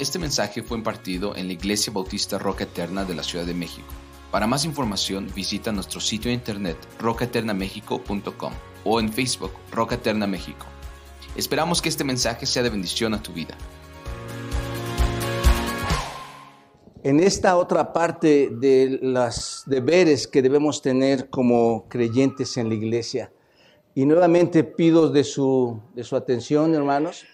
Este mensaje fue impartido en la Iglesia Bautista Roca Eterna de la Ciudad de México. Para más información visita nuestro sitio de internet rocaeternamexico.com o en Facebook Roca Eterna México. Esperamos que este mensaje sea de bendición a tu vida. En esta otra parte de los deberes que debemos tener como creyentes en la iglesia, y nuevamente pido de su, de su atención, hermanos,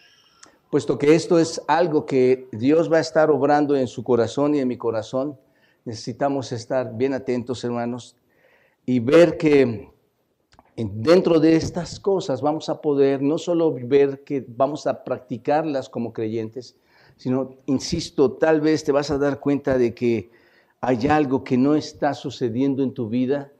puesto que esto es algo que Dios va a estar obrando en su corazón y en mi corazón, necesitamos estar bien atentos, hermanos, y ver que dentro de estas cosas vamos a poder no solo ver que vamos a practicarlas como creyentes, sino, insisto, tal vez te vas a dar cuenta de que hay algo que no está sucediendo en tu vida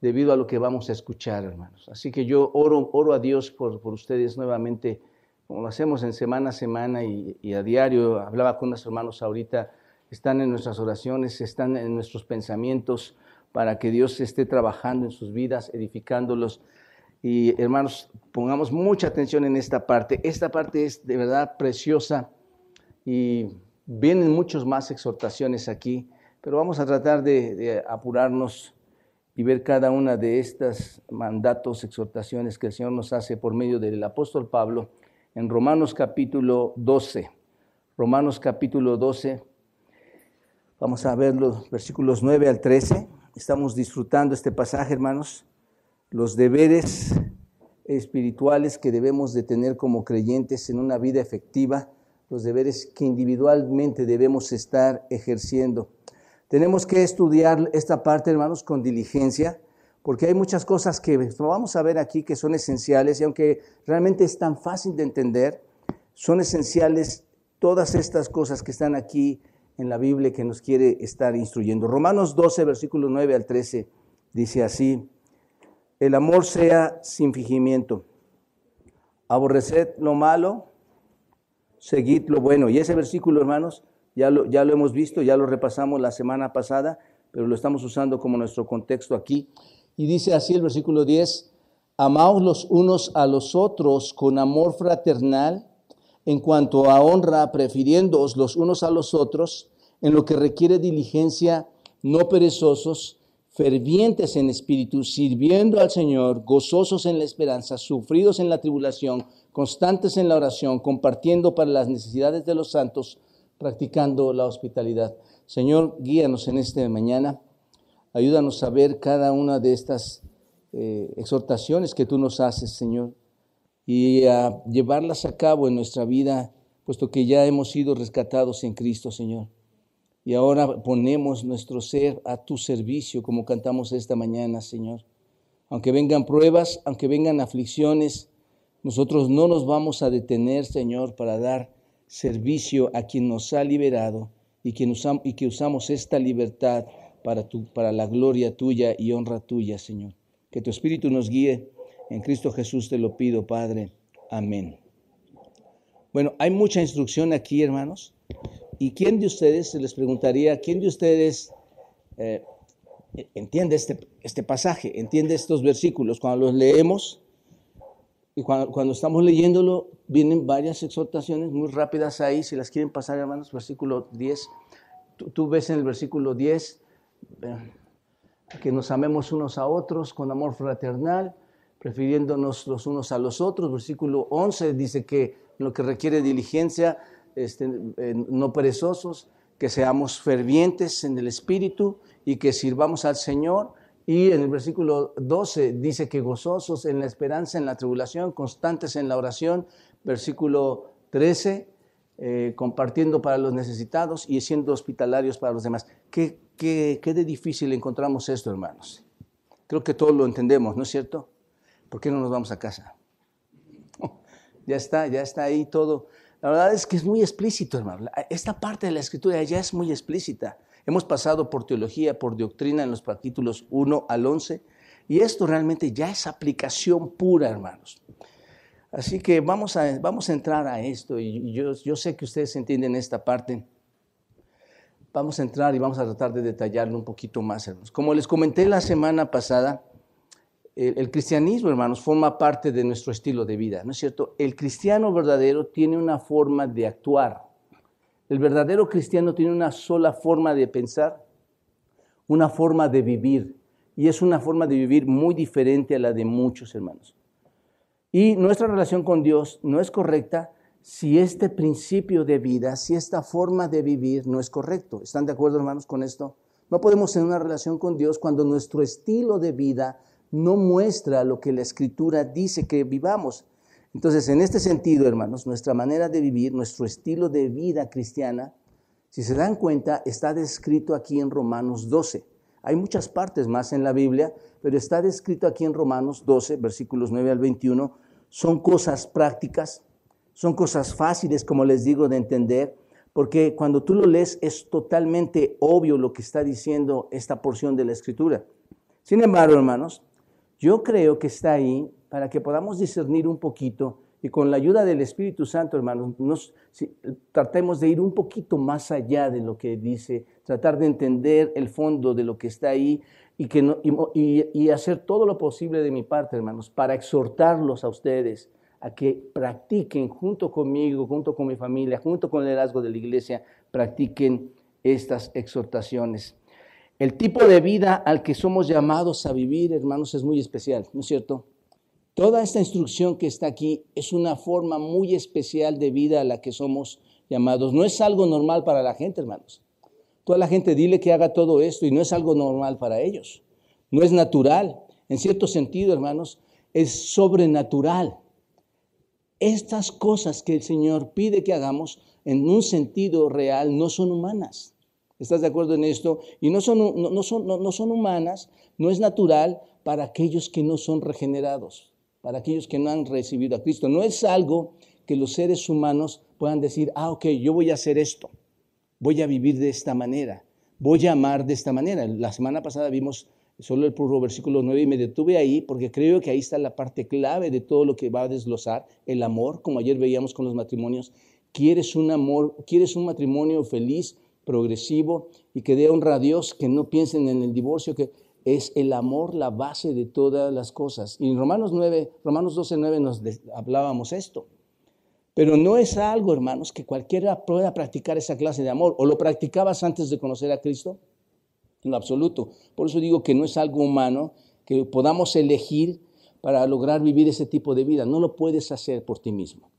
debido a lo que vamos a escuchar, hermanos. Así que yo oro, a Dios por, por ustedes nuevamente como lo hacemos en semana a semana y, a diario, hablaba con unos hermanos ahorita, están en nuestras oraciones, están en nuestros pensamientos para que Dios esté trabajando en sus vidas, edificándolos. Y hermanos, pongamos mucha atención en esta parte. Esta parte es de verdad preciosa y vienen muchas más exhortaciones aquí, pero vamos a tratar de, de apurarnos y ver cada una de estas mandatos, exhortaciones que el Señor nos hace por medio del apóstol Pablo en Romanos capítulo 12. Romanos capítulo 12. Vamos a ver los versículos 9 al 13. Estamos disfrutando este pasaje, hermanos. Los deberes espirituales que debemos de tener como creyentes en una vida efectiva, los deberes que individualmente debemos estar ejerciendo. Tenemos que estudiar esta parte, hermanos, con diligencia porque hay muchas cosas que vamos a ver aquí que son esenciales y aunque realmente es tan fácil de entender, son esenciales todas estas cosas que están aquí en la Biblia que nos quiere estar instruyendo. Romanos 12, versículo 9 al 13 dice así, el amor sea sin fingimiento, aborreced lo malo, seguid lo bueno. Y ese versículo, hermanos, ya ya lo hemos visto, ya lo repasamos la semana pasada, pero lo estamos usando como nuestro contexto aquí. Y dice así el versículo 10, amaos los unos a los otros con amor fraternal, en cuanto a honra, prefiriéndoos los unos a los otros, en lo que requiere diligencia, no perezosos, fervientes en espíritu, sirviendo al Señor, gozosos en la esperanza, sufridos en la tribulación, constantes en la oración, compartiendo para las necesidades de los santos, practicando la hospitalidad. Señor, guíanos en este mañana. Ayúdanos a ver cada una de estas eh, exhortaciones que tú nos haces, Señor, y a llevarlas a cabo en nuestra vida, puesto que ya hemos sido rescatados en Cristo, Señor. Y ahora ponemos nuestro ser a tu servicio, como cantamos esta mañana, Señor. Aunque vengan pruebas, aunque vengan aflicciones, nosotros no nos vamos a detener, Señor, para dar servicio a quien nos ha liberado y que, y que usamos esta libertad para, tu, para la gloria tuya y honra tuya, Señor. Que tu Espíritu nos guíe. En Cristo Jesús te lo pido, Padre. Amén. Bueno, hay mucha instrucción aquí, hermanos. ¿Y quién de ustedes, se les preguntaría, quién de ustedes eh, entiende este, este pasaje, entiende estos versículos? Cuando los leemos y cuando, cuando estamos leyéndolo, vienen varias exhortaciones muy rápidas ahí, si las quieren pasar, hermanos, versículo 10. Tú, tú ves en el versículo 10 que nos amemos unos a otros con amor fraternal, prefiriéndonos los unos a los otros. Versículo 11 dice que lo que requiere diligencia, este, eh, no perezosos, que seamos fervientes en el Espíritu y que sirvamos al Señor. Y en el versículo 12 dice que gozosos en la esperanza, en la tribulación, constantes en la oración. Versículo 13, eh, compartiendo para los necesitados y siendo hospitalarios para los demás. ¿Qué, qué, de difícil encontramos esto, hermanos? Creo que todos lo entendemos, ¿no es cierto? ¿Por qué no nos vamos a casa? ya está, ya está ahí todo. La verdad es que es muy explícito, hermano. Esta parte de la escritura ya es muy explícita. Hemos pasado por teología, por doctrina en los capítulos 1 al 11, y esto realmente ya es aplicación pura, hermanos. Así que vamos a, vamos a entrar a esto, y yo, yo sé que ustedes entienden esta parte vamos a entrar y vamos a tratar de detallarlo un poquito más, hermanos. Como les comenté la semana pasada, el, cristianismo, hermanos, forma parte de nuestro estilo de vida, ¿no es cierto? El cristiano verdadero tiene una forma de actuar. El verdadero cristiano tiene una sola forma de pensar, una forma de vivir, y es una forma de vivir muy diferente a la de muchos hermanos. Y nuestra relación con Dios no es correcta si este principio de vida, si esta forma de vivir no es correcto. ¿Están de acuerdo, hermanos, con esto? No podemos tener una relación con Dios cuando nuestro estilo de vida no muestra lo que la Escritura dice que vivamos. Entonces, en este sentido, hermanos, nuestra manera de vivir, nuestro estilo de vida cristiana, si se dan cuenta, está descrito aquí en Romanos 12. Hay muchas partes más en la Biblia, pero está descrito aquí en Romanos 12, versículos 9 al 21. Son cosas prácticas, son cosas fáciles, como les digo, de entender, porque cuando tú lo lees es totalmente obvio lo que está diciendo esta porción de la Escritura. Sin embargo, hermanos, yo creo que está ahí para que podamos discernir un poquito y con la ayuda del Espíritu Santo, hermanos, nos, tratemos de ir un poquito más allá de lo que dice, tratar de entender el fondo de lo que está ahí y, que y, hacer todo lo posible de mi parte, hermanos, para exhortarlos a ustedes a que practiquen junto conmigo, junto con mi familia, junto con el liderazgo de la iglesia, practiquen estas exhortaciones. El tipo de vida al que somos llamados a vivir, hermanos, es muy especial, ¿no es cierto? Toda esta instrucción que está aquí es una forma muy especial de vida a la que somos llamados. No es algo normal para la gente, hermanos. Toda la gente dile que haga todo esto y no es algo normal para ellos. No es natural. En cierto sentido, hermanos, es sobrenatural. Estas cosas que el Señor pide que hagamos en un sentido real no son humanas. ¿Estás de acuerdo en esto? Y no son, humanas, no es natural para aquellos que no son regenerados para aquellos que no han recibido a Cristo. No es algo que los seres humanos puedan decir, ah, ok, yo voy a hacer esto, voy a vivir de esta manera, voy a amar de esta manera. La semana pasada vimos solo el puro versículo 9 y me detuve ahí porque creo que ahí está la parte clave de todo lo que va a desglosar, el amor, como ayer veíamos con los matrimonios. ¿Quieres un amor, quieres un matrimonio feliz, progresivo y que dé honra a Dios, que no piensen en el divorcio, que es el amor la base de todas las cosas. Y en Romanos 9, Romanos 12, 9 nos hablábamos esto. Pero no es algo, hermanos, que cualquiera pueda practicar esa clase de amor. ¿O lo practicabas antes de conocer a Cristo? En absoluto. Por eso digo que no es algo humano que podamos elegir para lograr vivir ese tipo de vida. No lo puedes hacer por ti mismo.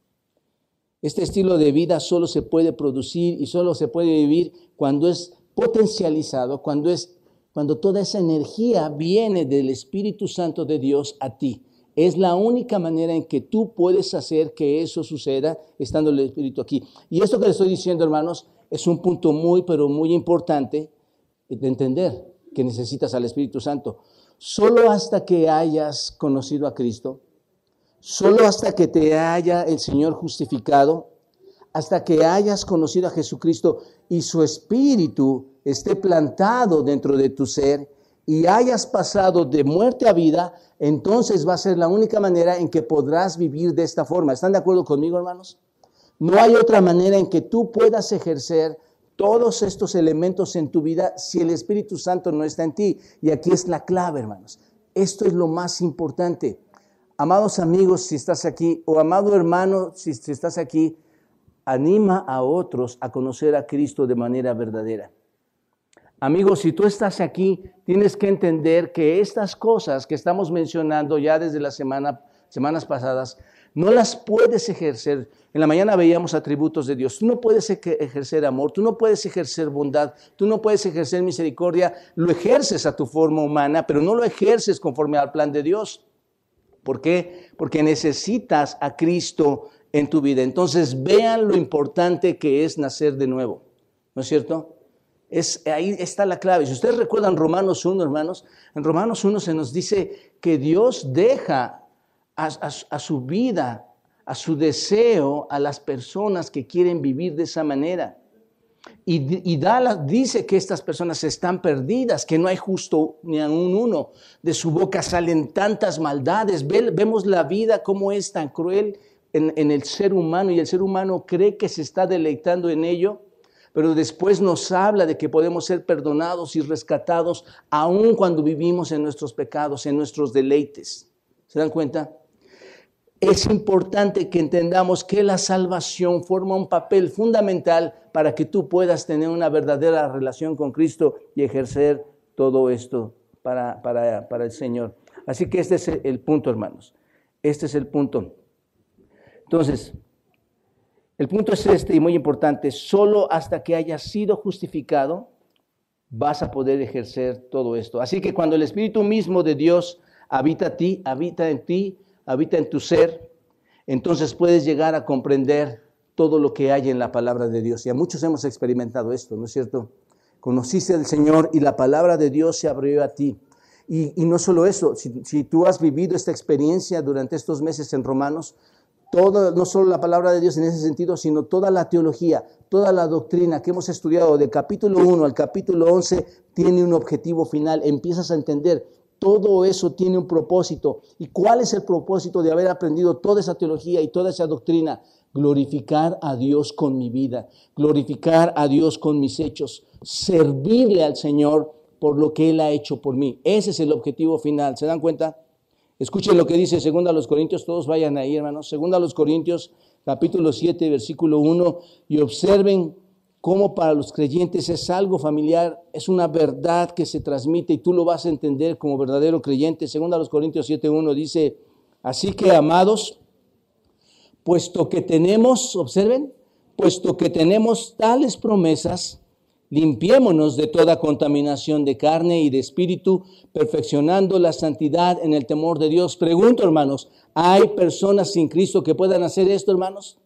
Este estilo de vida solo se puede producir y solo se puede vivir cuando es potencializado, cuando es cuando toda esa energía viene del Espíritu Santo de Dios a ti. Es la única manera en que tú puedes hacer que eso suceda estando el Espíritu aquí. Y esto que le estoy diciendo, hermanos, es un punto muy, pero muy importante de entender que necesitas al Espíritu Santo. Solo hasta que hayas conocido a Cristo, solo hasta que te haya el Señor justificado, hasta que hayas conocido a Jesucristo y su Espíritu esté plantado dentro de tu ser y hayas pasado de muerte a vida, entonces va a ser la única manera en que podrás vivir de esta forma. ¿Están de acuerdo conmigo, hermanos? No hay otra manera en que tú puedas ejercer todos estos elementos en tu vida si el Espíritu Santo no está en ti. Y aquí es la clave, hermanos. Esto es lo más importante. Amados amigos, si estás aquí, o amado hermano, si, estás aquí, anima a otros a conocer a Cristo de manera verdadera. Amigos, si tú estás aquí, tienes que entender que estas cosas que estamos mencionando ya desde las semana, semanas pasadas, no las puedes ejercer. En la mañana veíamos atributos de Dios. Tú no puedes ejercer amor, tú no puedes ejercer bondad, tú no puedes ejercer misericordia. Lo ejerces a tu forma humana, pero no lo ejerces conforme al plan de Dios. ¿Por qué? Porque necesitas a Cristo en tu vida. Entonces vean lo importante que es nacer de nuevo. ¿No es cierto? ahí está la clave. Si ustedes recuerdan Romanos 1, hermanos, en Romanos 1 se nos dice que Dios deja a, su vida, a su deseo, a las personas que quieren vivir de esa manera. Y, y dice que estas personas están perdidas, que no hay justo ni a un uno. De su boca salen tantas maldades. vemos la vida como es tan cruel en, en el ser humano y el ser humano cree que se está deleitando en ello pero después nos habla de que podemos ser perdonados y rescatados aun cuando vivimos en nuestros pecados, en nuestros deleites. ¿Se dan cuenta? Es importante que entendamos que la salvación forma un papel fundamental para que tú puedas tener una verdadera relación con Cristo y ejercer todo esto para, para, el Señor. Así que este es el punto, hermanos. Este es el punto. Entonces, el punto es este y muy importante. Solo hasta que hayas sido justificado vas a poder ejercer todo esto. Así que cuando el Espíritu mismo de Dios habita ti, habita en ti, habita en tu ser, entonces puedes llegar a comprender todo lo que hay en la palabra de Dios. Y a muchos hemos experimentado esto, ¿no es cierto? Conociste al Señor y la palabra de Dios se abrió a ti. Y, no solo eso, si, tú has vivido esta experiencia durante estos meses en Romanos, todo, no solo la palabra de Dios en ese sentido, sino toda la teología, toda la doctrina que hemos estudiado del capítulo 1 al capítulo 11 tiene un objetivo final. Empiezas a entender todo eso tiene un propósito. ¿Y cuál es el propósito de haber aprendido toda esa teología y toda esa doctrina? Glorificar a Dios con mi vida, glorificar a Dios con mis hechos, servirle al Señor por lo que Él ha hecho por mí. Ese es el objetivo final. ¿Se dan cuenta? Escuchen lo que dice segunda a los Corintios, todos vayan ahí, hermanos. Segunda a los Corintios, capítulo 7, versículo 1, y observen cómo para los creyentes es algo familiar, es una verdad que se transmite y tú lo vas a entender como verdadero creyente. Según a los Corintios 7.1 dice, así que amados, puesto que tenemos, observen, puesto que tenemos tales promesas, limpiémonos de toda contaminación de carne y de espíritu, perfeccionando la santidad en el temor de Dios. Pregunto, hermanos, ¿hay personas sin Cristo que puedan hacer esto, hermanos?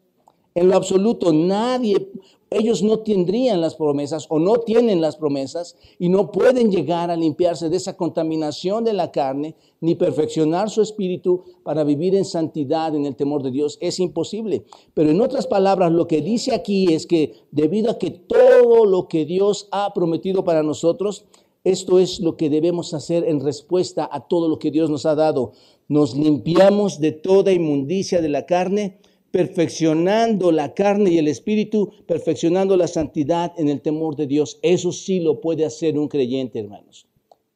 En lo absoluto, nadie ellos no tendrían las promesas o no tienen las promesas y no pueden llegar a limpiarse de esa contaminación de la carne ni perfeccionar su espíritu para vivir en santidad en el temor de Dios. Es imposible. Pero en otras palabras, lo que dice aquí es que debido a que todo lo que Dios ha prometido para nosotros, esto es lo que debemos hacer en respuesta a todo lo que Dios nos ha dado. Nos limpiamos de toda inmundicia de la carne perfeccionando la carne y el espíritu, perfeccionando la santidad en el temor de Dios. Eso sí lo puede hacer un creyente, hermanos.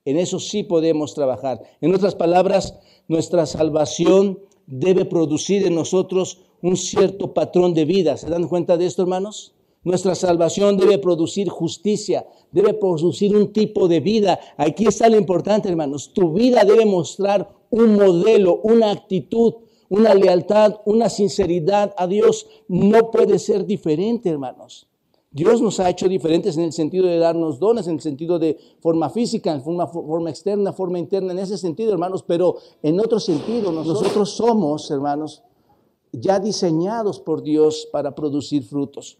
En eso sí podemos trabajar. En otras palabras, nuestra salvación debe producir en nosotros un cierto patrón de vida. ¿Se dan cuenta de esto, hermanos? Nuestra salvación debe producir justicia, debe producir un tipo de vida. Aquí está lo importante, hermanos. Tu vida debe mostrar un modelo, una actitud, una lealtad, una sinceridad a Dios no puede ser diferente, hermanos. Dios nos ha hecho diferentes en el sentido de darnos dones, en el sentido de forma física, en forma, forma externa, forma interna, en ese sentido, hermanos, pero en otro sentido, nosotros somos, hermanos, ya diseñados por Dios para producir frutos,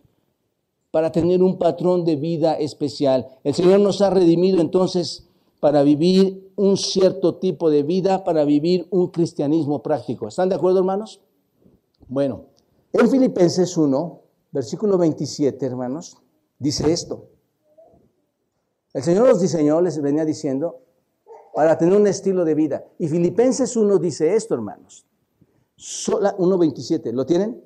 para tener un patrón de vida especial. El Señor nos ha redimido entonces para vivir un cierto tipo de vida, para vivir un cristianismo práctico. ¿Están de acuerdo, hermanos? Bueno, en Filipenses 1, versículo 27, hermanos, dice esto. El Señor los diseñó, les venía diciendo, para tener un estilo de vida. Y Filipenses 1 dice esto, hermanos. 1.27, ¿lo tienen?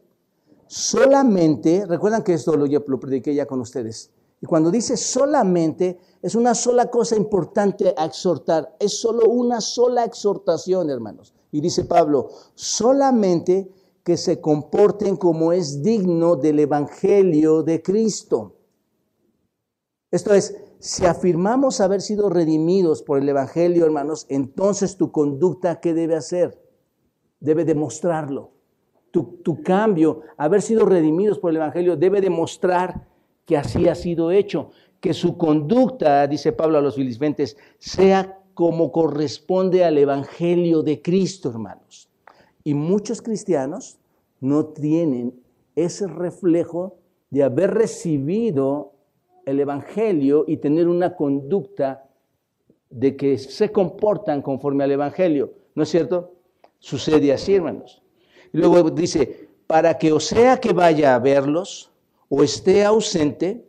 Solamente, recuerdan que esto lo, lo prediqué ya con ustedes. Y cuando dice solamente, es una sola cosa importante a exhortar. Es solo una sola exhortación, hermanos. Y dice Pablo, solamente que se comporten como es digno del Evangelio de Cristo. Esto es, si afirmamos haber sido redimidos por el Evangelio, hermanos, entonces tu conducta, ¿qué debe hacer? Debe demostrarlo. Tu, tu cambio, haber sido redimidos por el Evangelio, debe demostrar que así ha sido hecho, que su conducta, dice Pablo a los filipenses, sea como corresponde al Evangelio de Cristo, hermanos. Y muchos cristianos no tienen ese reflejo de haber recibido el Evangelio y tener una conducta de que se comportan conforme al Evangelio. ¿No es cierto? Sucede así, hermanos. Luego dice, para que o sea que vaya a verlos, o esté ausente,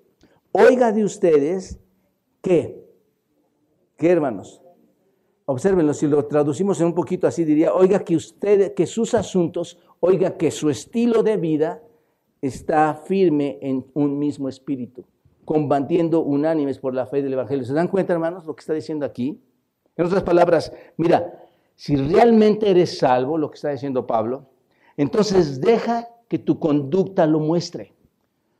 oiga de ustedes que, ¿qué hermanos? Obsérvenlo, si lo traducimos en un poquito así, diría, oiga que ustedes, que sus asuntos, oiga que su estilo de vida está firme en un mismo espíritu, combatiendo unánimes por la fe del Evangelio. ¿Se dan cuenta, hermanos, lo que está diciendo aquí? En otras palabras, mira, si realmente eres salvo, lo que está diciendo Pablo, Entonces deja que tu conducta lo muestre.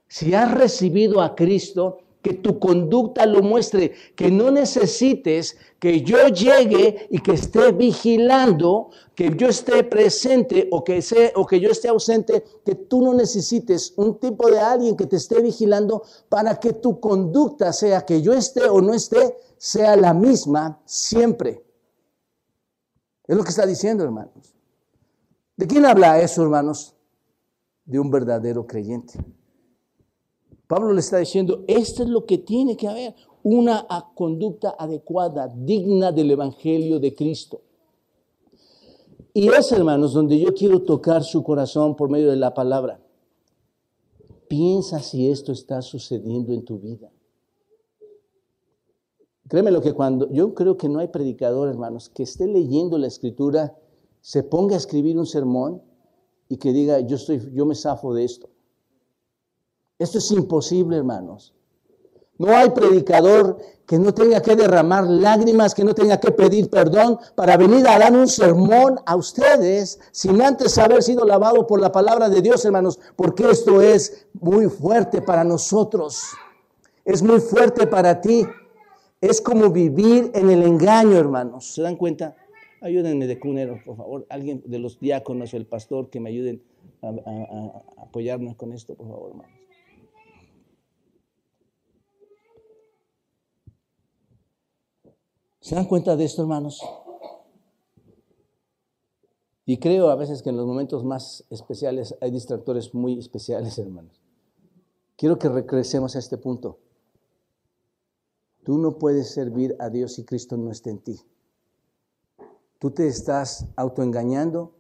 Si has recibido a Cristo, que tu conducta lo muestre, que no necesites que yo llegue y que esté vigilando, que yo esté presente o que, o que yo esté ausente, que tú no necesites un tipo de alguien que te esté vigilando para que tu conducta sea que yo esté o no esté, sea la misma siempre. Es lo que está diciendo, hermanos. ¿De quién habla eso, hermanos? De un verdadero creyente. Pablo le está diciendo, esto es lo que tiene que haber, una conducta adecuada, digna del Evangelio de Cristo. Y es, hermanos, donde yo quiero tocar su corazón por medio de la palabra. Piensa si esto está sucediendo en tu vida. Créeme lo que cuando yo creo que no hay predicador, hermanos, que esté leyendo la escritura, se ponga a escribir un sermón y que diga, yo estoy yo me zafo de esto. Esto es imposible, hermanos. No hay predicador que no tenga que derramar lágrimas, que no tenga que pedir perdón para venir a dar un sermón a ustedes sin antes haber sido lavado por la palabra de Dios, hermanos, porque esto es muy fuerte para nosotros. Es muy fuerte para ti. Es como vivir en el engaño, hermanos. ¿Se dan cuenta? Ayúdenme de cunero, por favor. Alguien de los diáconos o el pastor que me ayuden a, a apoyarnos con esto, por favor, hermanos. ¿Se dan cuenta de esto, hermanos? Y creo a veces que en los momentos más especiales hay distractores muy especiales, hermanos. Quiero que regresemos a este punto. Tú no puedes servir a Dios si Cristo no está en ti. Tú te estás autoengañando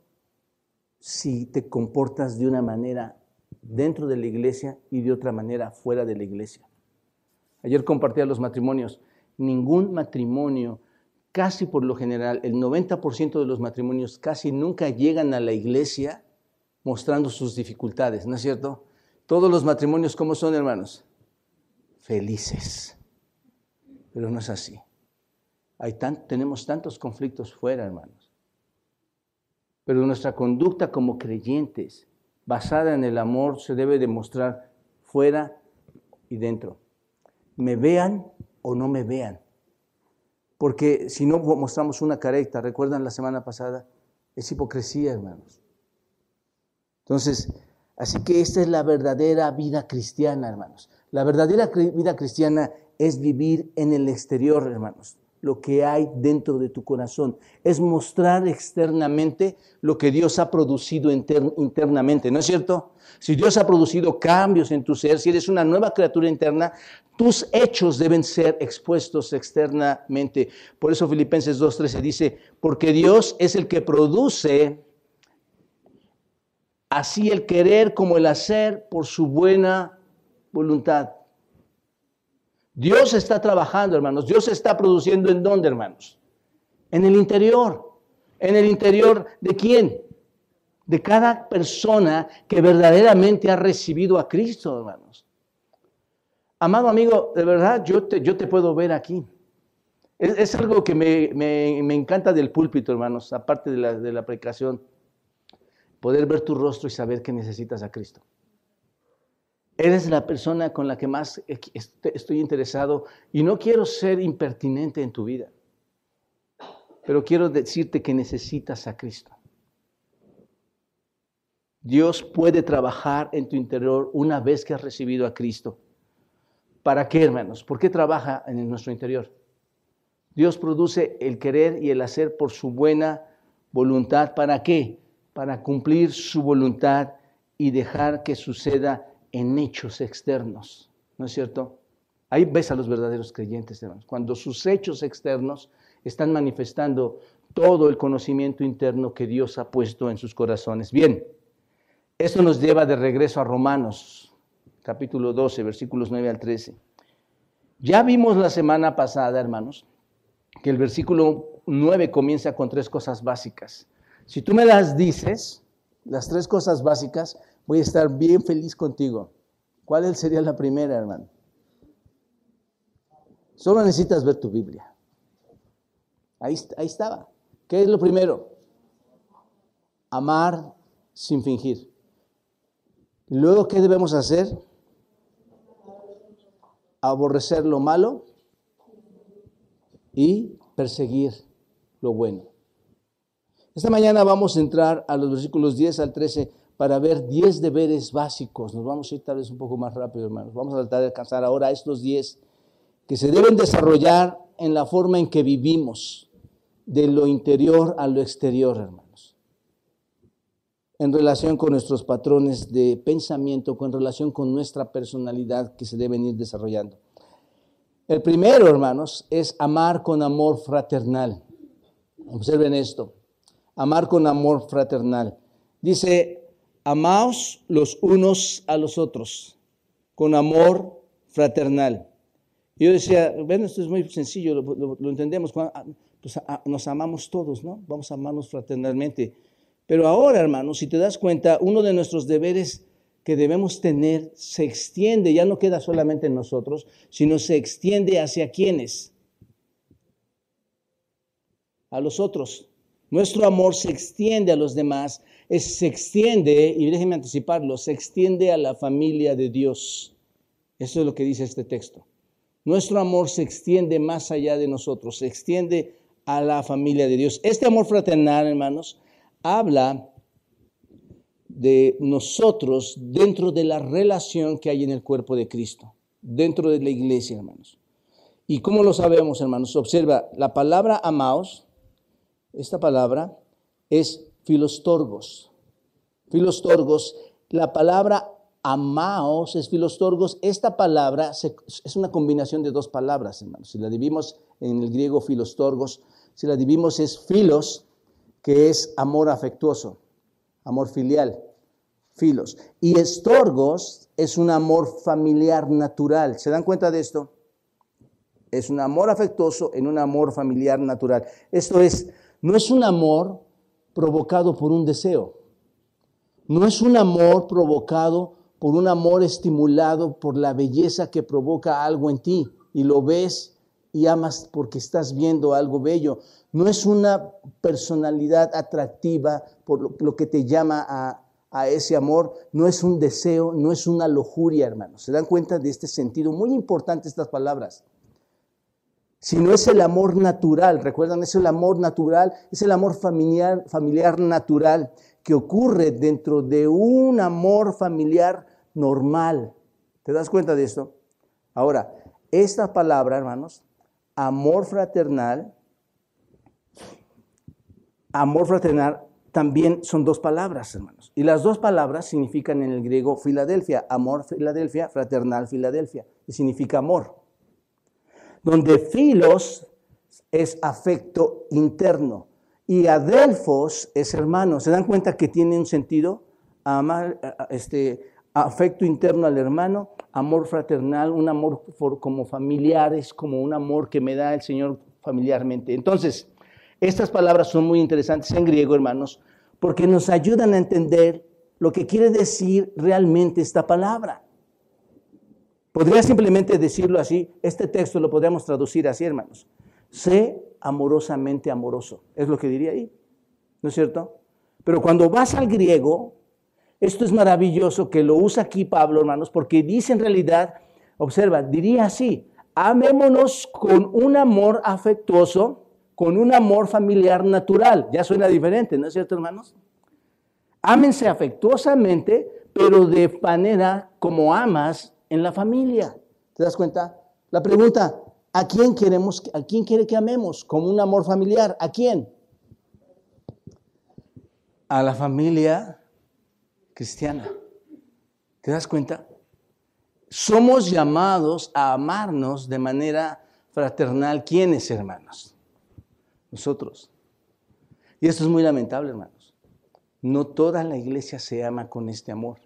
si te comportas de una manera dentro de la iglesia y de otra manera fuera de la iglesia. Ayer compartía los matrimonios ningún matrimonio, casi por lo general, el 90% de los matrimonios casi nunca llegan a la iglesia mostrando sus dificultades, ¿no es cierto? Todos los matrimonios, ¿cómo son, hermanos? Felices. Pero no es así. Hay tenemos tantos conflictos fuera, hermanos. Pero nuestra conducta como creyentes, basada en el amor, se debe demostrar fuera y dentro. Me vean o no me vean. Porque si no mostramos una careta, recuerdan la semana pasada, es hipocresía, hermanos. Entonces, así que esta es la verdadera vida cristiana, hermanos. La verdadera vida cristiana es vivir en el exterior, hermanos lo que hay dentro de tu corazón. Es mostrar externamente lo que Dios ha producido internamente, ¿no es cierto? Si Dios ha producido cambios en tu ser, si eres una nueva criatura interna, tus hechos deben ser expuestos externamente. Por eso Filipenses 2.13 dice, porque Dios es el que produce así el querer como el hacer por su buena voluntad. Dios está trabajando, hermanos. Dios está produciendo en dónde, hermanos? En el interior. ¿En el interior de quién? De cada persona que verdaderamente ha recibido a Cristo, hermanos. Amado amigo, de verdad, yo te, yo te puedo ver aquí. Es, algo que me, encanta del púlpito, hermanos, aparte de la, de la predicación. Poder ver tu rostro y saber que necesitas a Cristo. Eres la persona con la que más estoy interesado y no quiero ser impertinente en tu vida, pero quiero decirte que necesitas a Cristo. Dios puede trabajar en tu interior una vez que has recibido a Cristo. ¿Para qué, hermanos? ¿Por qué trabaja en nuestro interior? Dios produce el querer y el hacer por su buena voluntad. ¿Para qué? Para cumplir su voluntad y dejar que suceda en hechos externos, ¿no es cierto? Ahí ves a los verdaderos creyentes, hermanos, cuando sus hechos externos están manifestando todo el conocimiento interno que Dios ha puesto en sus corazones. Bien, esto nos lleva de regreso a Romanos, capítulo 12, versículos 9 al 13. Ya vimos la semana pasada, hermanos, que el versículo 9 comienza con tres cosas básicas. Si tú me las dices, las tres cosas básicas, voy a estar bien feliz contigo. ¿Cuál sería la primera, hermano? Solo necesitas ver tu Biblia. Ahí, ahí estaba. ¿Qué es lo primero? Amar sin fingir. Luego, ¿qué debemos hacer? Aborrecer lo malo y perseguir lo bueno. Esta mañana vamos a entrar a los versículos 10 al 13 para ver 10 deberes básicos. Nos vamos a ir tal vez un poco más rápido, hermanos. Vamos a tratar de alcanzar ahora estos 10 que se deben desarrollar en la forma en que vivimos, de lo interior a lo exterior, hermanos. En relación con nuestros patrones de pensamiento, con relación con nuestra personalidad que se deben ir desarrollando. El primero, hermanos, es amar con amor fraternal. Observen esto, amar con amor fraternal. Dice, amaos los unos a los otros, con amor fraternal. Yo decía, bueno, esto es muy sencillo, lo, entendemos, ah, pues nos amamos todos, ¿no? Vamos a amarnos fraternalmente. Pero ahora, hermanos, si te das cuenta, uno de nuestros deberes que debemos tener se extiende, ya no queda solamente en nosotros, sino se extiende hacia quienes, a los otros. Nuestro amor se extiende a los demás, se extiende, y déjenme anticiparlo, se extiende a la familia de Dios. Eso es lo que dice este texto. Nuestro amor se extiende más allá de nosotros, se extiende a la familia de Dios. Este amor fraternal, hermanos, habla de nosotros dentro de la relación que hay en el cuerpo de Cristo, dentro de la iglesia, hermanos. ¿Y cómo lo sabemos, hermanos? Observa, la palabra amaos, esta palabra es filostorgos. Filostorgos, la palabra amaos es filostorgos. Esta palabra es una combinación de dos palabras, hermanos. Si la dividimos en el griego filostorgos, si la dividimos es filos, que es amor afectuoso, amor filial, filos. Y estorgos es un amor familiar natural. ¿Se dan cuenta de esto? Es un amor afectuoso en un amor familiar natural. Esto es, no es un amor provocado por un deseo. No es un amor provocado por un amor estimulado por la belleza que provoca algo en ti y lo ves y amas porque estás viendo algo bello. No es una personalidad atractiva por lo, que te llama a, a, ese amor, no es un deseo, no es una lujuria, hermanos. ¿Se dan cuenta de este sentido? Muy importante estas palabras. Si no es el amor natural, recuerdan, es el amor natural, es el amor familiar, familiar natural que ocurre dentro de un amor familiar normal. ¿Te das cuenta de esto? Ahora, esta palabra, hermanos, amor fraternal, amor fraternal también son dos palabras, hermanos. Y las dos palabras significan en el griego Filadelfia, amor Filadelfia, fraternal Filadelfia, y significa amor. Donde filos es afecto interno y adelfos es hermano. ¿Se dan cuenta que tiene un sentido? Amar, este, afecto interno al hermano, amor fraternal, un amor como familiares, como un amor que me da el Señor familiarmente. Entonces, estas palabras son muy interesantes en griego, hermanos, porque nos ayudan a entender lo que quiere decir realmente esta palabra. Podría simplemente decirlo así, este texto lo podríamos traducir así, hermanos. Sé amorosamente amoroso, es lo que diría ahí, ¿no es cierto? Pero cuando vas al griego, esto es maravilloso que lo usa aquí Pablo, hermanos, porque dice en realidad, observa, diría así, amémonos con un amor afectuoso, con un amor familiar natural. Ya suena diferente, ¿no es cierto, hermanos? Ámense afectuosamente, pero de manera como amas en la familia. ¿Te das cuenta? La pregunta, ¿a quién queremos, a quién quiere que amemos? Como un amor familiar, ¿a quién? A la familia cristiana. ¿Te das cuenta? Somos llamados a amarnos de manera fraternal. ¿Quiénes, hermanos? Nosotros. Y esto es muy lamentable, hermanos. No toda la iglesia se ama con este amor.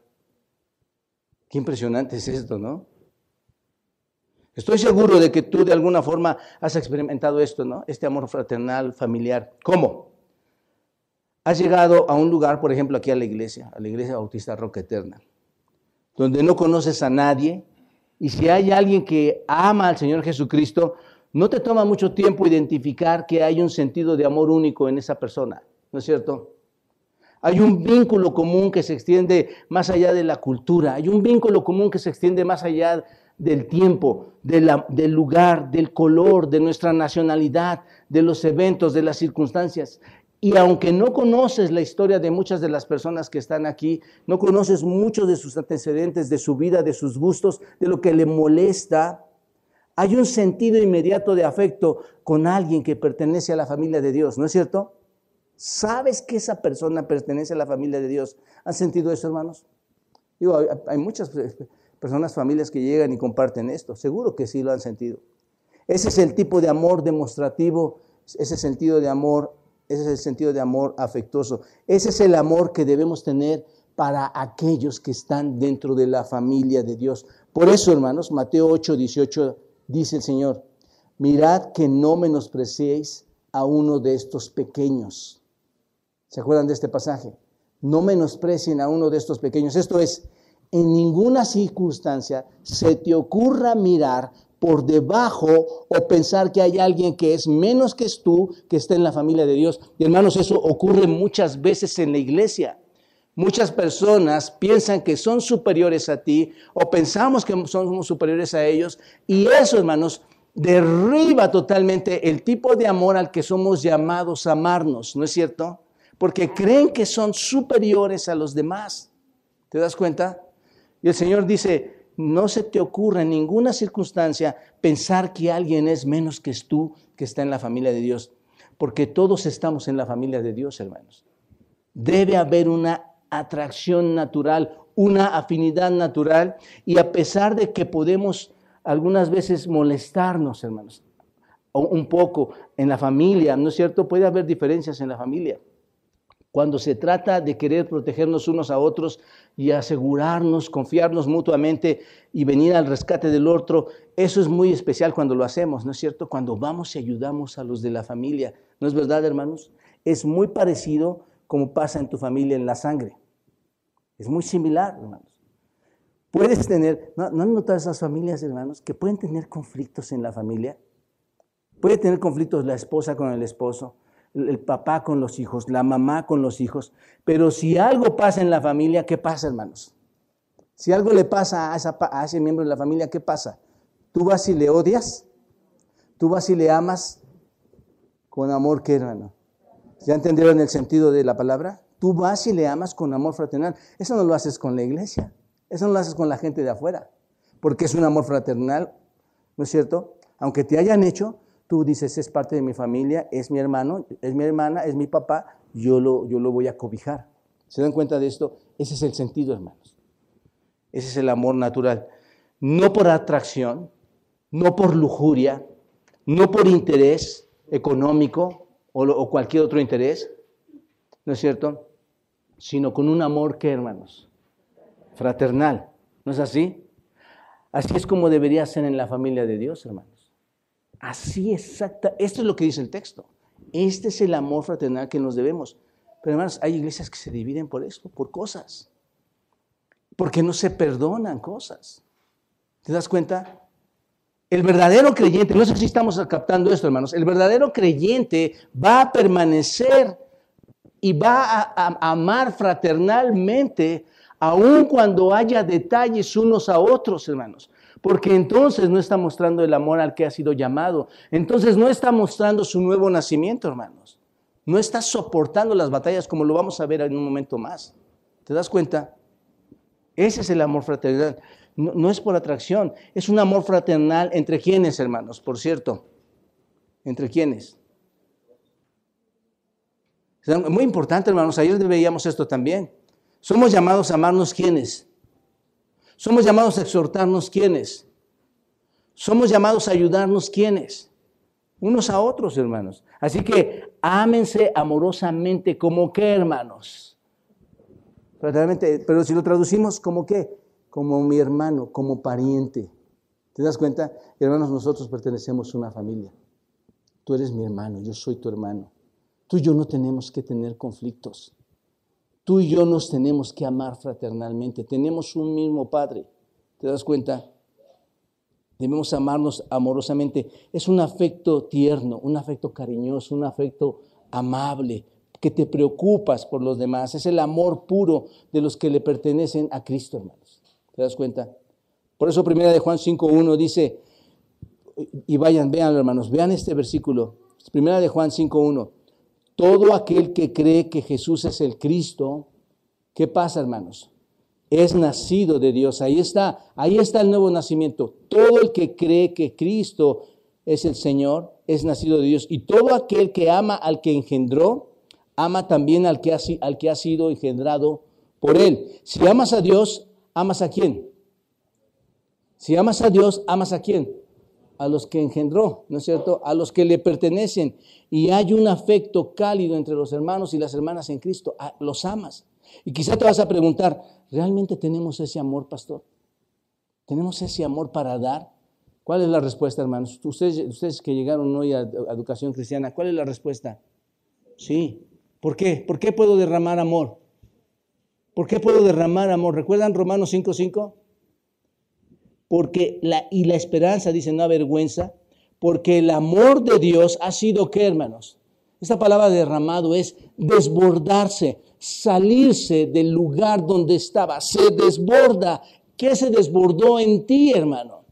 Qué impresionante es esto, ¿no? Estoy seguro de que tú de alguna forma has experimentado esto, ¿no? Este amor fraternal, familiar. ¿Cómo? Has llegado a un lugar, por ejemplo, aquí a la iglesia, a la iglesia bautista Roca Eterna, donde no conoces a nadie, y si hay alguien que ama al Señor Jesucristo, no te toma mucho tiempo identificar que hay un sentido de amor único en esa persona, ¿no es cierto? Hay un vínculo común que se extiende más allá de la cultura. Hay un vínculo común que se extiende más allá del tiempo, del lugar, del color, de nuestra nacionalidad, de los eventos, de las circunstancias. Y aunque no conoces la historia de muchas de las personas que están aquí, no conoces muchos de sus antecedentes, de su vida, de sus gustos, de lo que le molesta, hay un sentido inmediato de afecto con alguien que pertenece a la familia de Dios, ¿no es cierto? Sabes que esa persona pertenece a la familia de Dios. ¿Han sentido eso, hermanos? Digo, hay muchas personas, familias que llegan y comparten esto. Seguro que sí lo han sentido. Ese es el tipo de amor demostrativo, ese sentido de amor, ese es el sentido de amor afectuoso. Ese es el amor que debemos tener para aquellos que están dentro de la familia de Dios. Por eso, hermanos, Mateo 8, 18 dice el Señor, mirad que no menospreciéis a uno de estos pequeños. ¿Se acuerdan de este pasaje? No menosprecien a uno de estos pequeños. Esto es, en ninguna circunstancia se te ocurra mirar por debajo o pensar que hay alguien que es menos que tú, que está en la familia de Dios. Y hermanos, eso ocurre muchas veces en la iglesia. Muchas personas piensan que son superiores a ti o pensamos que somos superiores a ellos y eso, hermanos, derriba totalmente el tipo de amor al que somos llamados a amarnos, ¿no es cierto? Porque creen que son superiores a los demás. ¿Te das cuenta? Y el Señor dice, no se te ocurra en ninguna circunstancia pensar que alguien es menos que tú que está en la familia de Dios, porque todos estamos en la familia de Dios, hermanos. Debe haber una atracción natural, una afinidad natural, y a pesar de que podemos algunas veces molestarnos, hermanos, un poco en la familia, ¿no es cierto? Puede haber diferencias en la familia. Cuando se trata de querer protegernos unos a otros y asegurarnos, confiarnos mutuamente y venir al rescate del otro, eso es muy especial cuando lo hacemos, ¿no es cierto? Cuando vamos y ayudamos a los de la familia. ¿No es verdad, hermanos? Es muy parecido como pasa en tu familia en la sangre. Es muy similar, hermanos. Puedes tener, ¿no, han notado esas familias, hermanos, que pueden tener conflictos en la familia? Puede tener conflictos la esposa con el esposo, el papá con los hijos, la mamá con los hijos. Pero si algo pasa en la familia, ¿qué pasa, hermanos? Si algo le pasa a, ese miembro de la familia, ¿qué pasa? ¿Tú vas y le odias? ¿Tú vas y le amas? Con amor, ¿qué, hermano? ¿Ya entendieron el sentido de la palabra? Tú vas y le amas con amor fraternal. Eso no lo haces con la iglesia. Eso no lo haces con la gente de afuera. Porque es un amor fraternal, ¿no es cierto? Aunque te hayan hecho, tú dices, es parte de mi familia, es mi hermano, es mi hermana, es mi papá, yo lo, yo lo voy a cobijar. ¿Se dan cuenta de esto? Ese es el sentido, hermanos. Ese es el amor natural. No por atracción, no por lujuria, no por interés económico o, o cualquier otro interés, ¿no es cierto? Sino con un amor que, hermanos, fraternal. ¿No es así? Así es como debería ser en la familia de Dios, hermanos. Así exacta. Esto es lo que dice el texto. Este es el amor fraternal que nos debemos. Pero hermanos, hay iglesias que se dividen por esto, por cosas. Porque no se perdonan cosas. ¿Te das cuenta? El verdadero creyente, no sé si estamos captando esto, hermanos, el verdadero creyente va a permanecer y va a, amar fraternalmente aun cuando haya detalles unos a otros, hermanos porque entonces no está mostrando el amor al que ha sido llamado. Entonces no está mostrando su nuevo nacimiento, hermanos. No está soportando las batallas como lo vamos a ver en un momento más. ¿Te das cuenta? Ese es el amor fraternal. No, es por atracción, es un amor fraternal entre quienes, hermanos, por cierto. ¿Entre quienes? Muy importante, hermanos. Ayer veíamos esto también. Somos llamados a amarnos quienes somos llamados a exhortarnos quiénes. Somos llamados a ayudarnos quiénes. Unos a otros, hermanos. Así que ámense amorosamente como qué, hermanos. Pero si lo traducimos como qué, como mi hermano, como pariente. ¿Te das cuenta? Hermanos, nosotros pertenecemos a una familia. Tú eres mi hermano, yo soy tu hermano. Tú y yo no tenemos que tener conflictos. Tú y yo nos tenemos que amar fraternalmente. Tenemos un mismo Padre. ¿Te das cuenta? Debemos amarnos amorosamente. Es un afecto tierno, un afecto cariñoso, un afecto amable, que te preocupas por los demás. Es el amor puro de los que le pertenecen a Cristo, hermanos. ¿Te das cuenta? Por eso primera de Juan 5.1 dice, y vayan, vean hermanos, vean este versículo. Primera de Juan 5.1. Todo aquel que cree que Jesús es el Cristo, ¿qué pasa, hermanos? Es nacido de Dios. Ahí está, ahí está el nuevo nacimiento. Todo el que cree que Cristo es el Señor, es nacido de Dios. Y todo aquel que ama al que engendró, ama también al que ha, al que ha sido engendrado por él. Si amas a Dios, ¿amas a quién? Si amas a Dios, ¿amas a quién? A los que engendró, ¿no es cierto? A los que le pertenecen. Y hay un afecto cálido entre los hermanos y las hermanas en Cristo. Los amas. Y quizá te vas a preguntar, ¿realmente tenemos ese amor, pastor? ¿Tenemos ese amor para dar? ¿Cuál es la respuesta, hermanos? Ustedes, ustedes que llegaron hoy a, educación cristiana, ¿cuál es la respuesta? Sí. ¿Por qué? ¿Por qué puedo derramar amor? ¿Por qué puedo derramar amor? ¿Recuerdan Romanos 5.5? Porque la, y la esperanza, dice, no avergüenza, porque el amor de Dios ha sido, ¿qué, hermanos? Esta palabra derramado es desbordarse, salirse del lugar donde estaba, se desborda. ¿Qué se desbordó en ti, hermano?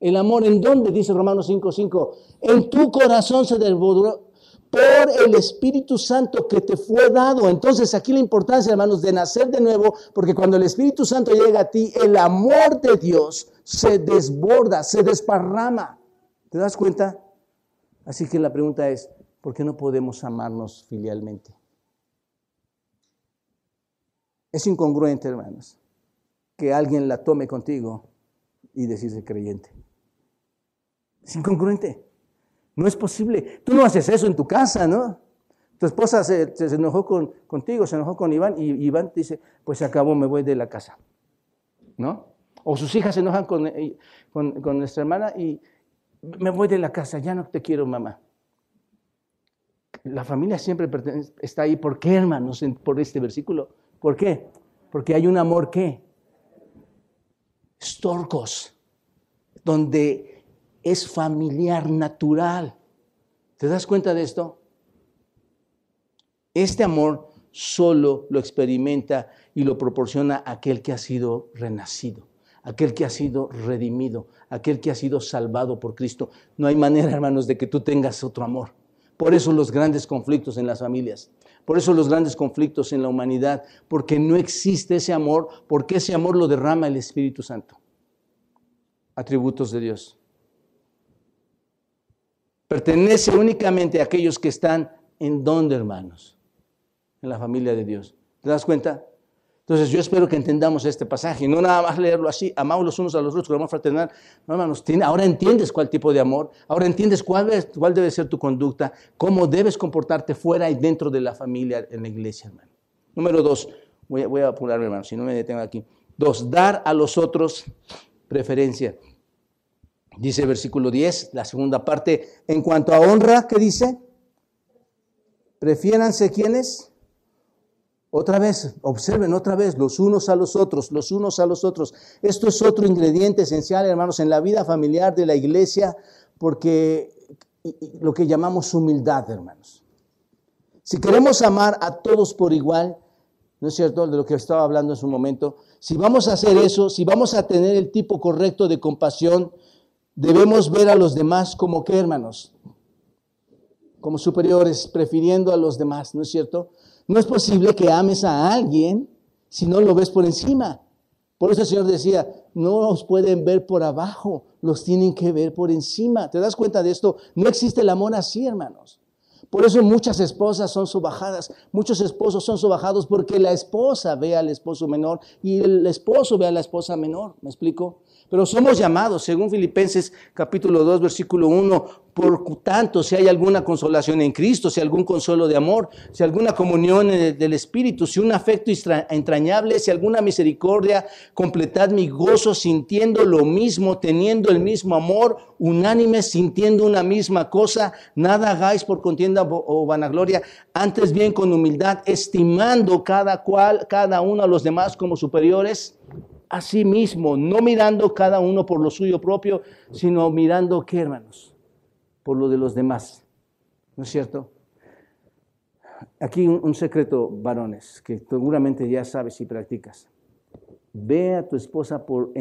El amor en dónde, dice Romanos 5:5, en tu corazón se desbordó por el Espíritu Santo que te fue dado. Entonces aquí la importancia, hermanos, de nacer de nuevo, porque cuando el Espíritu Santo llega a ti, el amor de Dios se desborda, se desparrama. ¿Te das cuenta? Así que la pregunta es, ¿por qué no podemos amarnos filialmente? Es incongruente, hermanos, que alguien la tome contigo y decirse creyente. Es incongruente. No es posible. Tú no haces eso en tu casa, ¿no? Tu esposa se, enojó con, contigo, se enojó con Iván y Iván dice, pues se acabó, me voy de la casa. ¿No? O sus hijas se enojan con, eh, con, nuestra hermana y me voy de la casa, ya no te quiero, mamá. La familia siempre está ahí. ¿Por qué, hermanos, por este versículo? ¿Por qué? Porque hay un amor que estorcos, donde es familiar, natural. ¿Te das cuenta de esto? Este amor solo lo experimenta y lo proporciona aquel que ha sido renacido, aquel que ha sido redimido, aquel que ha sido salvado por Cristo. No hay manera, hermanos, de que tú tengas otro amor. Por eso los grandes conflictos en las familias, por eso los grandes conflictos en la humanidad, porque no existe ese amor, porque ese amor lo derrama el Espíritu Santo. Atributos de Dios pertenece únicamente a aquellos que están en donde, hermanos, en la familia de Dios. ¿Te das cuenta? Entonces yo espero que entendamos este pasaje, no nada más leerlo así, amamos los unos a los otros con amor fraternal. No, hermanos, ahora entiendes cuál tipo de amor, ahora entiendes cuál, es, cuál debe ser tu conducta, cómo debes comportarte fuera y dentro de la familia, en la iglesia, hermano. Número dos, voy, voy a apurarme, hermano, si no me detengo aquí. Dos, dar a los otros preferencia. Dice versículo 10, la segunda parte, en cuanto a honra, ¿qué dice? Prefiéranse quienes. Otra vez, observen otra vez, los unos a los otros, los unos a los otros. Esto es otro ingrediente esencial, hermanos, en la vida familiar de la iglesia, porque lo que llamamos humildad, hermanos. Si queremos amar a todos por igual, ¿no es cierto? De lo que estaba hablando en un momento. Si vamos a hacer eso, si vamos a tener el tipo correcto de compasión, Debemos ver a los demás como qué, hermanos? Como superiores, prefiriendo a los demás, ¿no es cierto? No es posible que ames a alguien si no lo ves por encima. Por eso el Señor decía, no los pueden ver por abajo, los tienen que ver por encima. ¿Te das cuenta de esto? No existe el amor así, hermanos. Por eso muchas esposas son subajadas, muchos esposos son subajados porque la esposa ve al esposo menor y el esposo ve a la esposa menor. ¿Me explico? Pero somos llamados, según Filipenses capítulo 2, versículo 1, por tanto, si hay alguna consolación en Cristo, si algún consuelo de amor, si alguna comunión del Espíritu, si un afecto entrañable, si alguna misericordia, completad mi gozo sintiendo lo mismo, teniendo el mismo amor, unánime, sintiendo una misma cosa, nada hagáis por contienda o vanagloria, antes bien con humildad, estimando cada cual, cada uno a los demás como superiores a sí mismo, no mirando cada uno por lo suyo propio, sino mirando qué, hermanos, por lo de los demás. ¿No es cierto? Aquí un, secreto, varones, que seguramente ya sabes y practicas. Ve a tu esposa por,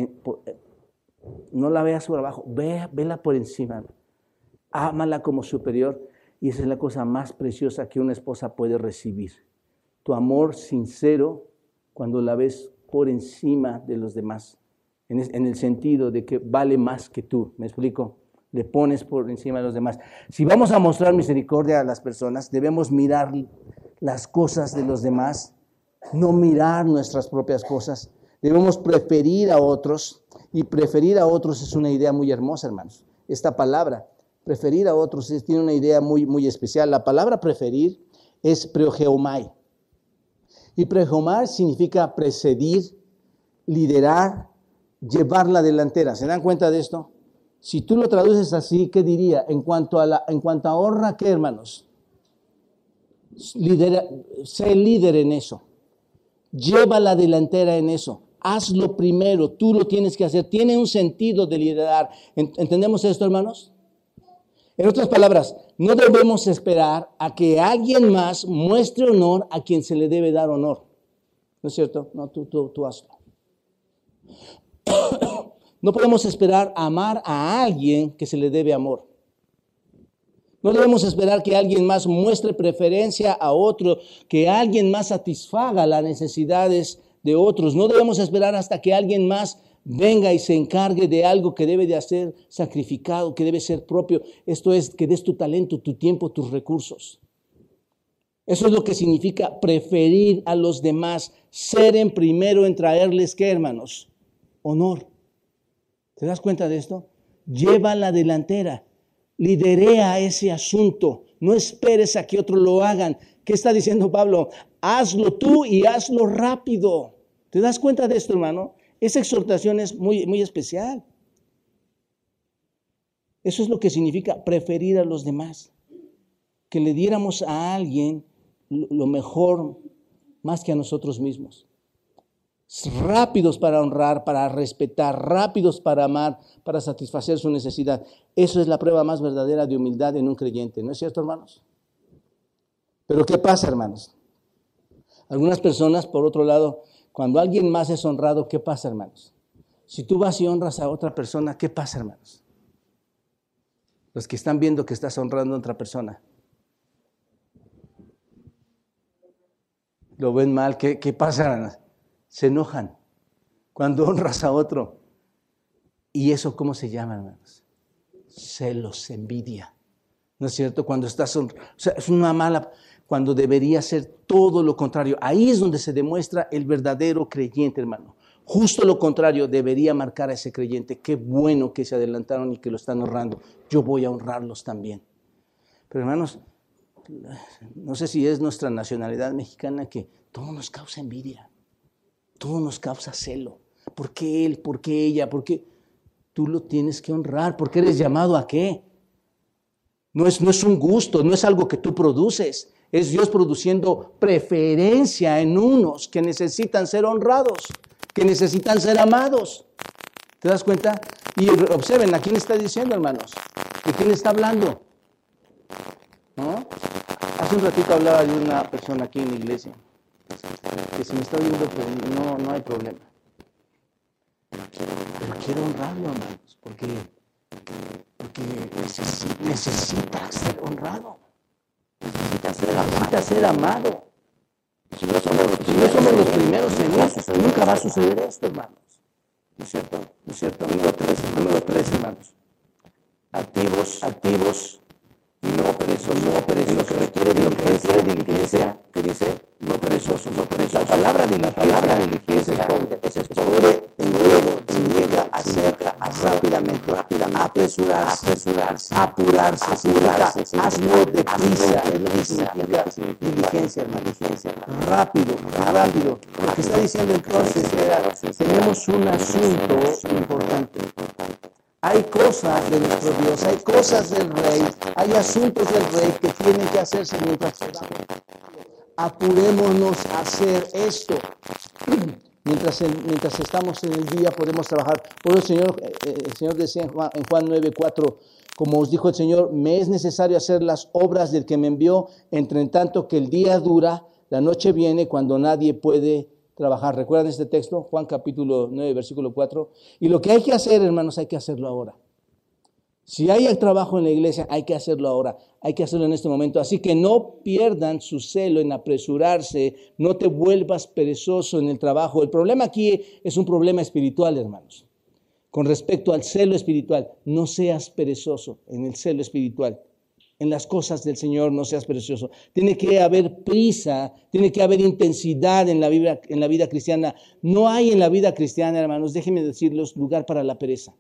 no la veas por abajo, ve, vela por encima. Ámala como superior y esa es la cosa más preciosa que una esposa puede recibir. Tu amor sincero cuando la ves por encima de los demás, en, el sentido de que vale más que tú. ¿Me explico? Le pones por encima de los demás. Si vamos a mostrar misericordia a las personas, debemos mirar las cosas de los demás, no mirar nuestras propias cosas. Debemos preferir a otros y preferir a otros es una idea muy hermosa, hermanos. Esta palabra, preferir a otros, tiene una idea muy, muy especial. La palabra preferir es preogeomai. Y pregeomar significa precedir, liderar, llevar la delantera. ¿Se dan cuenta de esto? Si tú lo traduces así, ¿qué diría? En cuanto a, la, en cuanto a honra, ¿qué hermanos? Lidera, sé líder en eso. Lleva la delantera en eso hazlo primero, tú lo tienes que hacer. Tiene un sentido de liderar. ¿Entendemos esto, hermanos? En otras palabras, no debemos esperar a que alguien más muestre honor a quien se le debe dar honor. ¿No es cierto? No, tú, tú, tú hazlo. No podemos esperar amar a alguien que se le debe amor. No debemos esperar que alguien más muestre preferencia a otro, que alguien más satisfaga las necesidades de otros. No debemos esperar hasta que alguien más venga y se encargue de algo que debe de hacer sacrificado, que debe ser propio. Esto es que des tu talento, tu tiempo, tus recursos. Eso es lo que significa preferir a los demás, ser en primero en traerles, ¿qué hermanos? Honor. ¿Te das cuenta de esto? Lleva la delantera, liderea ese asunto, no esperes a que otros lo hagan. ¿Qué está diciendo Pablo? hazlo tú y hazlo rápido. ¿Te das cuenta de esto, hermano? Esa exhortación es muy, muy especial. Eso es lo que significa preferir a los demás. Que le diéramos a alguien lo mejor más que a nosotros mismos. Rápidos para honrar, para respetar, rápidos para amar, para satisfacer su necesidad. Eso es la prueba más verdadera de humildad en un creyente. ¿No es cierto, hermanos? Pero ¿qué pasa, hermanos? Algunas personas, por otro lado, cuando alguien más es honrado, ¿qué pasa, hermanos? Si tú vas y honras a otra persona, ¿qué pasa, hermanos? Los que están viendo que estás honrando a otra persona. Lo ven mal, ¿qué, qué pasa? Se enojan cuando honras a otro. ¿Y eso cómo se llama, hermanos? Celos, envidia. ¿No es cierto? Cuando estás. O sea, es una mala cuando debería ser todo lo contrario. Ahí es donde se demuestra el verdadero creyente, hermano. Justo lo contrario debería marcar a ese creyente. Qué bueno que se adelantaron y que lo están honrando. Yo voy a honrarlos también. Pero hermanos, no sé si es nuestra nacionalidad mexicana que todo nos causa envidia, todo nos causa celo. ¿Por qué él? ¿Por qué ella? ¿Por qué? Tú lo tienes que honrar, porque eres llamado a qué? No es, no es un gusto, no es algo que tú produces, es Dios produciendo preferencia en unos que necesitan ser honrados, que necesitan ser amados. ¿Te das cuenta? Y observen, ¿a quién está diciendo, hermanos? ¿De quién está hablando? Hace un ratito hablaba de una persona aquí en la iglesia, que si me está viendo, pues no, no hay problema. Pero quiero honrarlo, hermanos, porque, porque necesita, necesita ser honrado necesita ser amado. Si no somos los, primeros en eso, nunca va a suceder esto, hermanos. ¿No es cierto? ¿No es cierto? Número tres, número tres, hermanos. Activos, activos y no perezosos. No perezosos. Lo que requiere lo que iglesia, que dice no perezosos, no perezosos. La palabra de la palabra de la iglesia es pobre, llega acerca rápidamente, rápidamente, apresurarse, apresurarse, apurarse, apurarse, hazlo deprisa, diligencia, diligencia, rápido, rápido. Lo que está diciendo entonces tenemos un asunto importante. Hay cosas de nuestro Dios, hay cosas del rey, hay asuntos del rey que tienen que hacerse mientras Apurémonos a hacer esto. Mientras, mientras estamos en el día podemos trabajar. Por el Señor, eh, eh, el Señor decía en Juan, en Juan 9, 4, como os dijo el Señor, me es necesario hacer las obras del que me envió, entre tanto que el día dura, la noche viene cuando nadie puede trabajar. ¿Recuerdan este texto? Juan capítulo 9, versículo 4. Y lo que hay que hacer, hermanos, hay que hacerlo ahora. Si hay trabajo en la iglesia, hay que hacerlo ahora, hay que hacerlo en este momento. Así que no pierdan su celo en apresurarse, no te vuelvas perezoso en el trabajo. El problema aquí es un problema espiritual, hermanos. Con respecto al celo espiritual, no seas perezoso en el celo espiritual. En las cosas del Señor no seas perezoso. Tiene que haber prisa, tiene que haber intensidad en la vida, en la vida cristiana. No hay en la vida cristiana, hermanos, déjenme decirles, lugar para la pereza.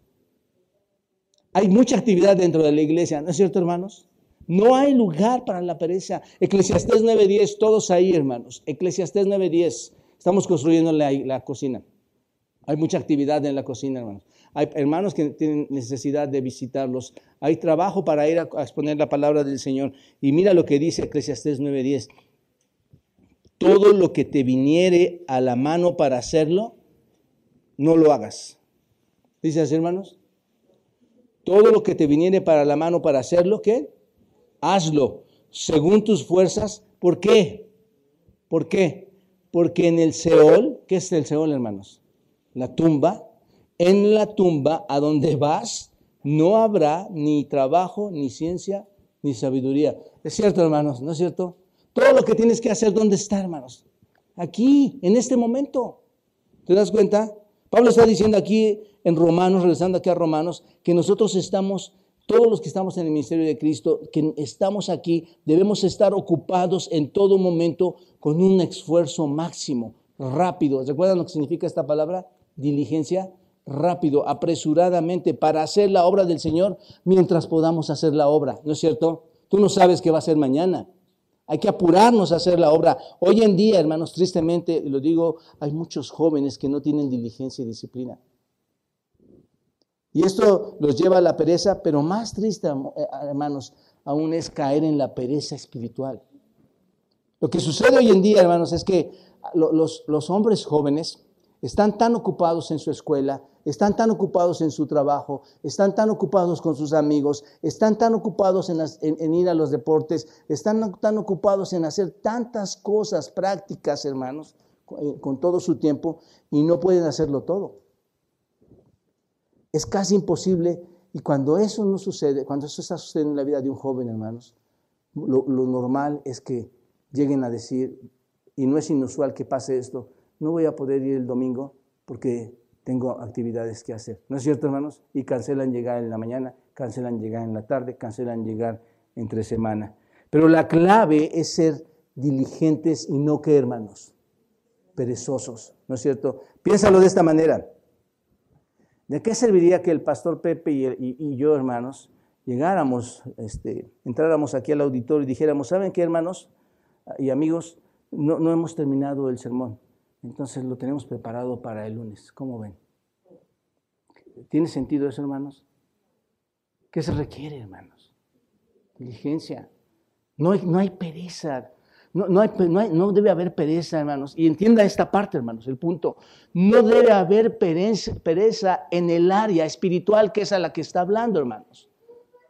Hay mucha actividad dentro de la iglesia, ¿no es cierto, hermanos? No hay lugar para la pereza. Eclesiastés 9.10, todos ahí, hermanos. Eclesiastés 9.10, estamos construyendo la, cocina. Hay mucha actividad en la cocina, hermanos. Hay hermanos que tienen necesidad de visitarlos. Hay trabajo para ir a, exponer la palabra del Señor. Y mira lo que dice Eclesiastés 9.10. Todo lo que te viniere a la mano para hacerlo, no lo hagas. Dice así, hermanos todo lo que te viniere para la mano para hacerlo, ¿qué? Hazlo según tus fuerzas. ¿Por qué? ¿Por qué? Porque en el Seol, ¿qué es el Seol, hermanos? La tumba. En la tumba a donde vas no habrá ni trabajo, ni ciencia, ni sabiduría. Es cierto, hermanos, ¿no es cierto? Todo lo que tienes que hacer, ¿dónde está, hermanos? Aquí, en este momento. ¿Te das cuenta? Pablo está diciendo aquí en Romanos, regresando aquí a Romanos, que nosotros estamos, todos los que estamos en el ministerio de Cristo, que estamos aquí, debemos estar ocupados en todo momento con un esfuerzo máximo, rápido. ¿Recuerdan lo que significa esta palabra? Diligencia, rápido, apresuradamente, para hacer la obra del Señor mientras podamos hacer la obra, ¿no es cierto? Tú no sabes qué va a ser mañana. Hay que apurarnos a hacer la obra. Hoy en día, hermanos, tristemente, lo digo, hay muchos jóvenes que no tienen diligencia y disciplina. Y esto los lleva a la pereza, pero más triste, eh, hermanos, aún es caer en la pereza espiritual. Lo que sucede hoy en día, hermanos, es que los, los hombres jóvenes están tan ocupados en su escuela, están tan ocupados en su trabajo, están tan ocupados con sus amigos, están tan ocupados en, ir a los deportes, están tan ocupados en hacer tantas cosas prácticas, hermanos, eh, con todo su tiempo, y no pueden hacerlo todo. Es casi imposible, y cuando eso no sucede, cuando eso está sucediendo en la vida de un joven, hermanos, lo, lo normal es que lleguen a decir, y no es inusual que pase esto, no voy a poder ir el domingo porque tengo actividades que hacer. ¿No es cierto, hermanos? Y cancelan llegar en la mañana, cancelan llegar en la tarde, cancelan llegar entre semana. Pero la clave es ser diligentes y no que, hermanos, perezosos. ¿No es cierto? Piénsalo de esta manera. ¿De qué serviría que el pastor Pepe y, yo, hermanos, llegáramos, este, entráramos aquí al auditorio y dijéramos, ¿saben qué, hermanos y amigos? No hemos terminado el sermón. Entonces lo tenemos preparado para el lunes. ¿Cómo ven? ¿Tiene sentido eso, hermanos? ¿Qué se requiere, hermanos? Diligencia. No hay, no hay pereza. No, no, hay, no, debe haber pereza, hermanos. Y entienda esta parte, hermanos, el punto. No debe haber pereza, pereza en el área espiritual que es a la que está hablando, hermanos.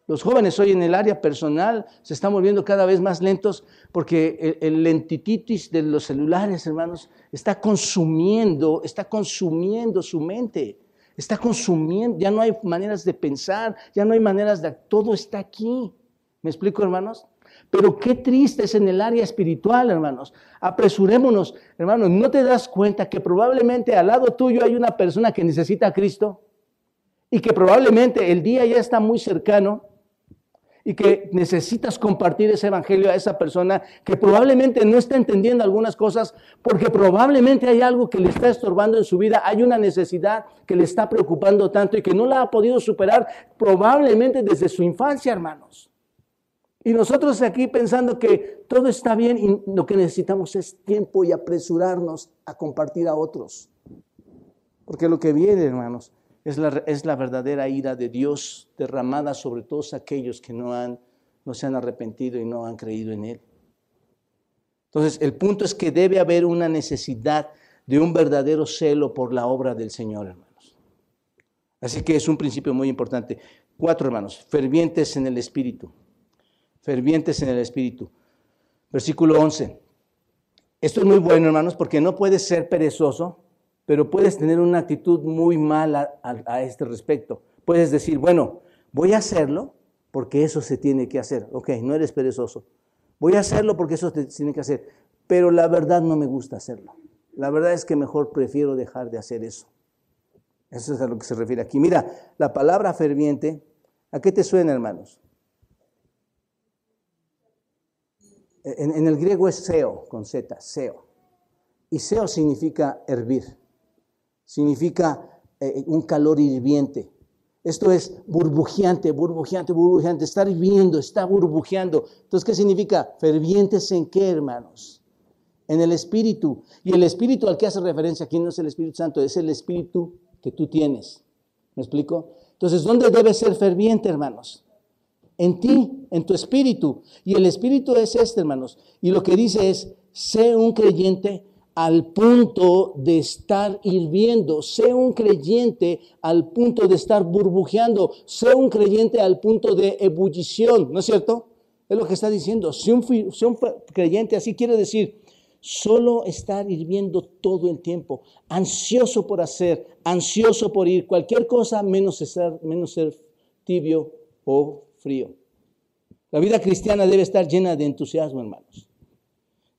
Los jóvenes hoy en el área personal se están volviendo cada vez más lentos porque el, lentititis de los celulares, hermanos, está consumiendo, está consumiendo su mente. Está consumiendo, ya no hay maneras de pensar, ya no hay maneras de... Todo está aquí. ¿Me explico, hermanos? Pero qué triste es en el área espiritual, hermanos. Apresurémonos, hermanos. ¿No te das cuenta que probablemente al lado tuyo hay una persona que necesita a Cristo? Y que probablemente el día ya está muy cercano y que necesitas compartir ese evangelio a esa persona que probablemente no está entendiendo algunas cosas porque probablemente hay algo que le está estorbando en su vida, hay una necesidad que le está preocupando tanto y que no la ha podido superar probablemente desde su infancia, hermanos. Y nosotros aquí pensando que todo está bien y lo que necesitamos es tiempo y apresurarnos a compartir a otros. Porque lo que viene, hermanos, es la, verdadera ira de Dios derramada sobre todos aquellos que no, han, no se han arrepentido y no han creído en Él. Entonces, el punto es que debe haber una necesidad de un verdadero celo por la obra del Señor, hermanos. Así que es un principio muy importante. Cuatro, hermanos, fervientes en el Espíritu. Fervientes en el Espíritu. Versículo 11. Esto es muy bueno, hermanos, porque no puedes ser perezoso, pero puedes tener una actitud muy mala a, este respecto. Puedes decir, bueno, voy a hacerlo porque eso se tiene que hacer. Ok, no eres perezoso. Voy a hacerlo porque eso se tiene que hacer. Pero la verdad no me gusta hacerlo. La verdad es que mejor prefiero dejar de hacer eso. Eso es a lo que se refiere aquí. Mira, la palabra ferviente, ¿a qué te suena, hermanos? En, el griego es seo, con Z, seo. Y seo significa hervir, significa eh, un calor hirviente. Esto es burbujeante, burbujeante, burbujeante, estar hirviendo, está burbujeando. Entonces, ¿qué significa? Fervientes en qué, hermanos? En el Espíritu. Y el Espíritu al que hace referencia aquí no es el Espíritu Santo, es el Espíritu que tú tienes. ¿Me explico? Entonces, ¿dónde debe ser ferviente, hermanos? En ti, en tu espíritu. Y el espíritu es este, hermanos. Y lo que dice es, sé un creyente al punto de estar hirviendo, sé un creyente al punto de estar burbujeando, sé un creyente al punto de ebullición, ¿no es cierto? Es lo que está diciendo. Sé un, un creyente así quiere decir, solo estar hirviendo todo el tiempo, ansioso por hacer, ansioso por ir, cualquier cosa menos ser, menos ser tibio o frío. La vida cristiana debe estar llena de entusiasmo, hermanos,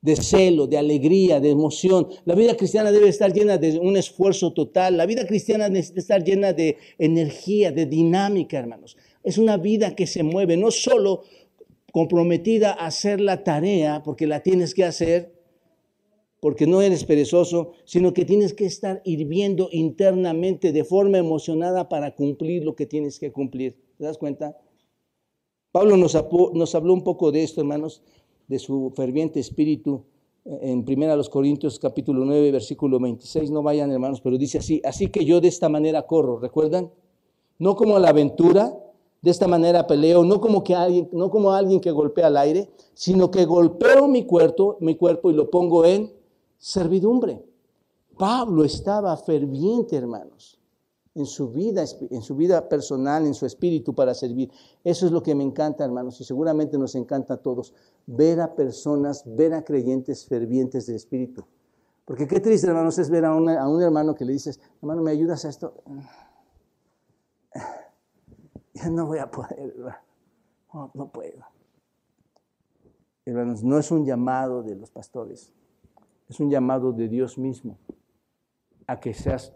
de celo, de alegría, de emoción. La vida cristiana debe estar llena de un esfuerzo total. La vida cristiana debe estar llena de energía, de dinámica, hermanos. Es una vida que se mueve, no solo comprometida a hacer la tarea, porque la tienes que hacer, porque no eres perezoso, sino que tienes que estar hirviendo internamente de forma emocionada para cumplir lo que tienes que cumplir. ¿Te das cuenta? Pablo nos, habló un poco de esto, hermanos, de su ferviente espíritu eh, en 1 Corintios capítulo 9, versículo 26. No vayan, hermanos, pero dice así, así que yo de esta manera corro, ¿recuerdan? No como a la aventura, de esta manera peleo, no como, que alguien, no como alguien que golpea al aire, sino que golpeo mi cuerpo, mi cuerpo y lo pongo en servidumbre. Pablo estaba ferviente, hermanos, en su vida, en su vida personal, en su espíritu para servir. Eso es lo que me encanta, hermanos, y seguramente nos encanta a todos, ver a personas, ver a creyentes fervientes del espíritu. Porque qué triste, hermanos, es ver a, a un hermano que le dices, hermano, ¿me ayudas a esto? Ya no voy a poder, no, no puedo. Hermanos, no es un llamado de los pastores es un llamado de Dios mismo a que seas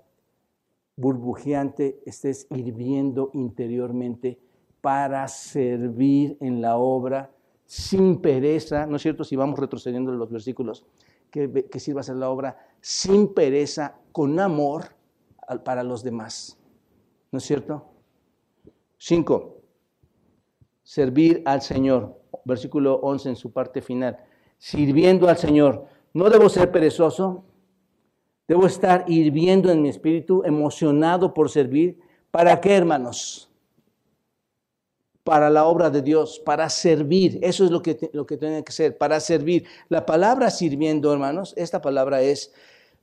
burbujeante, estés hirviendo interiormente para servir en la obra sin pereza, ¿no es cierto? Si vamos retrocediendo los versículos, que, que sirvas en la obra sin pereza, con amor para los demás, ¿no es cierto? Cinco, servir al Señor, versículo 11 en su parte final, sirviendo al Señor. No debo ser perezoso, debo estar hirviendo en mi espíritu, emocionado por servir. ¿Para qué, hermanos? Para la obra de Dios, para servir. Eso es lo que, lo que tiene que ser, para servir. La palabra sirviendo, hermanos, esta palabra es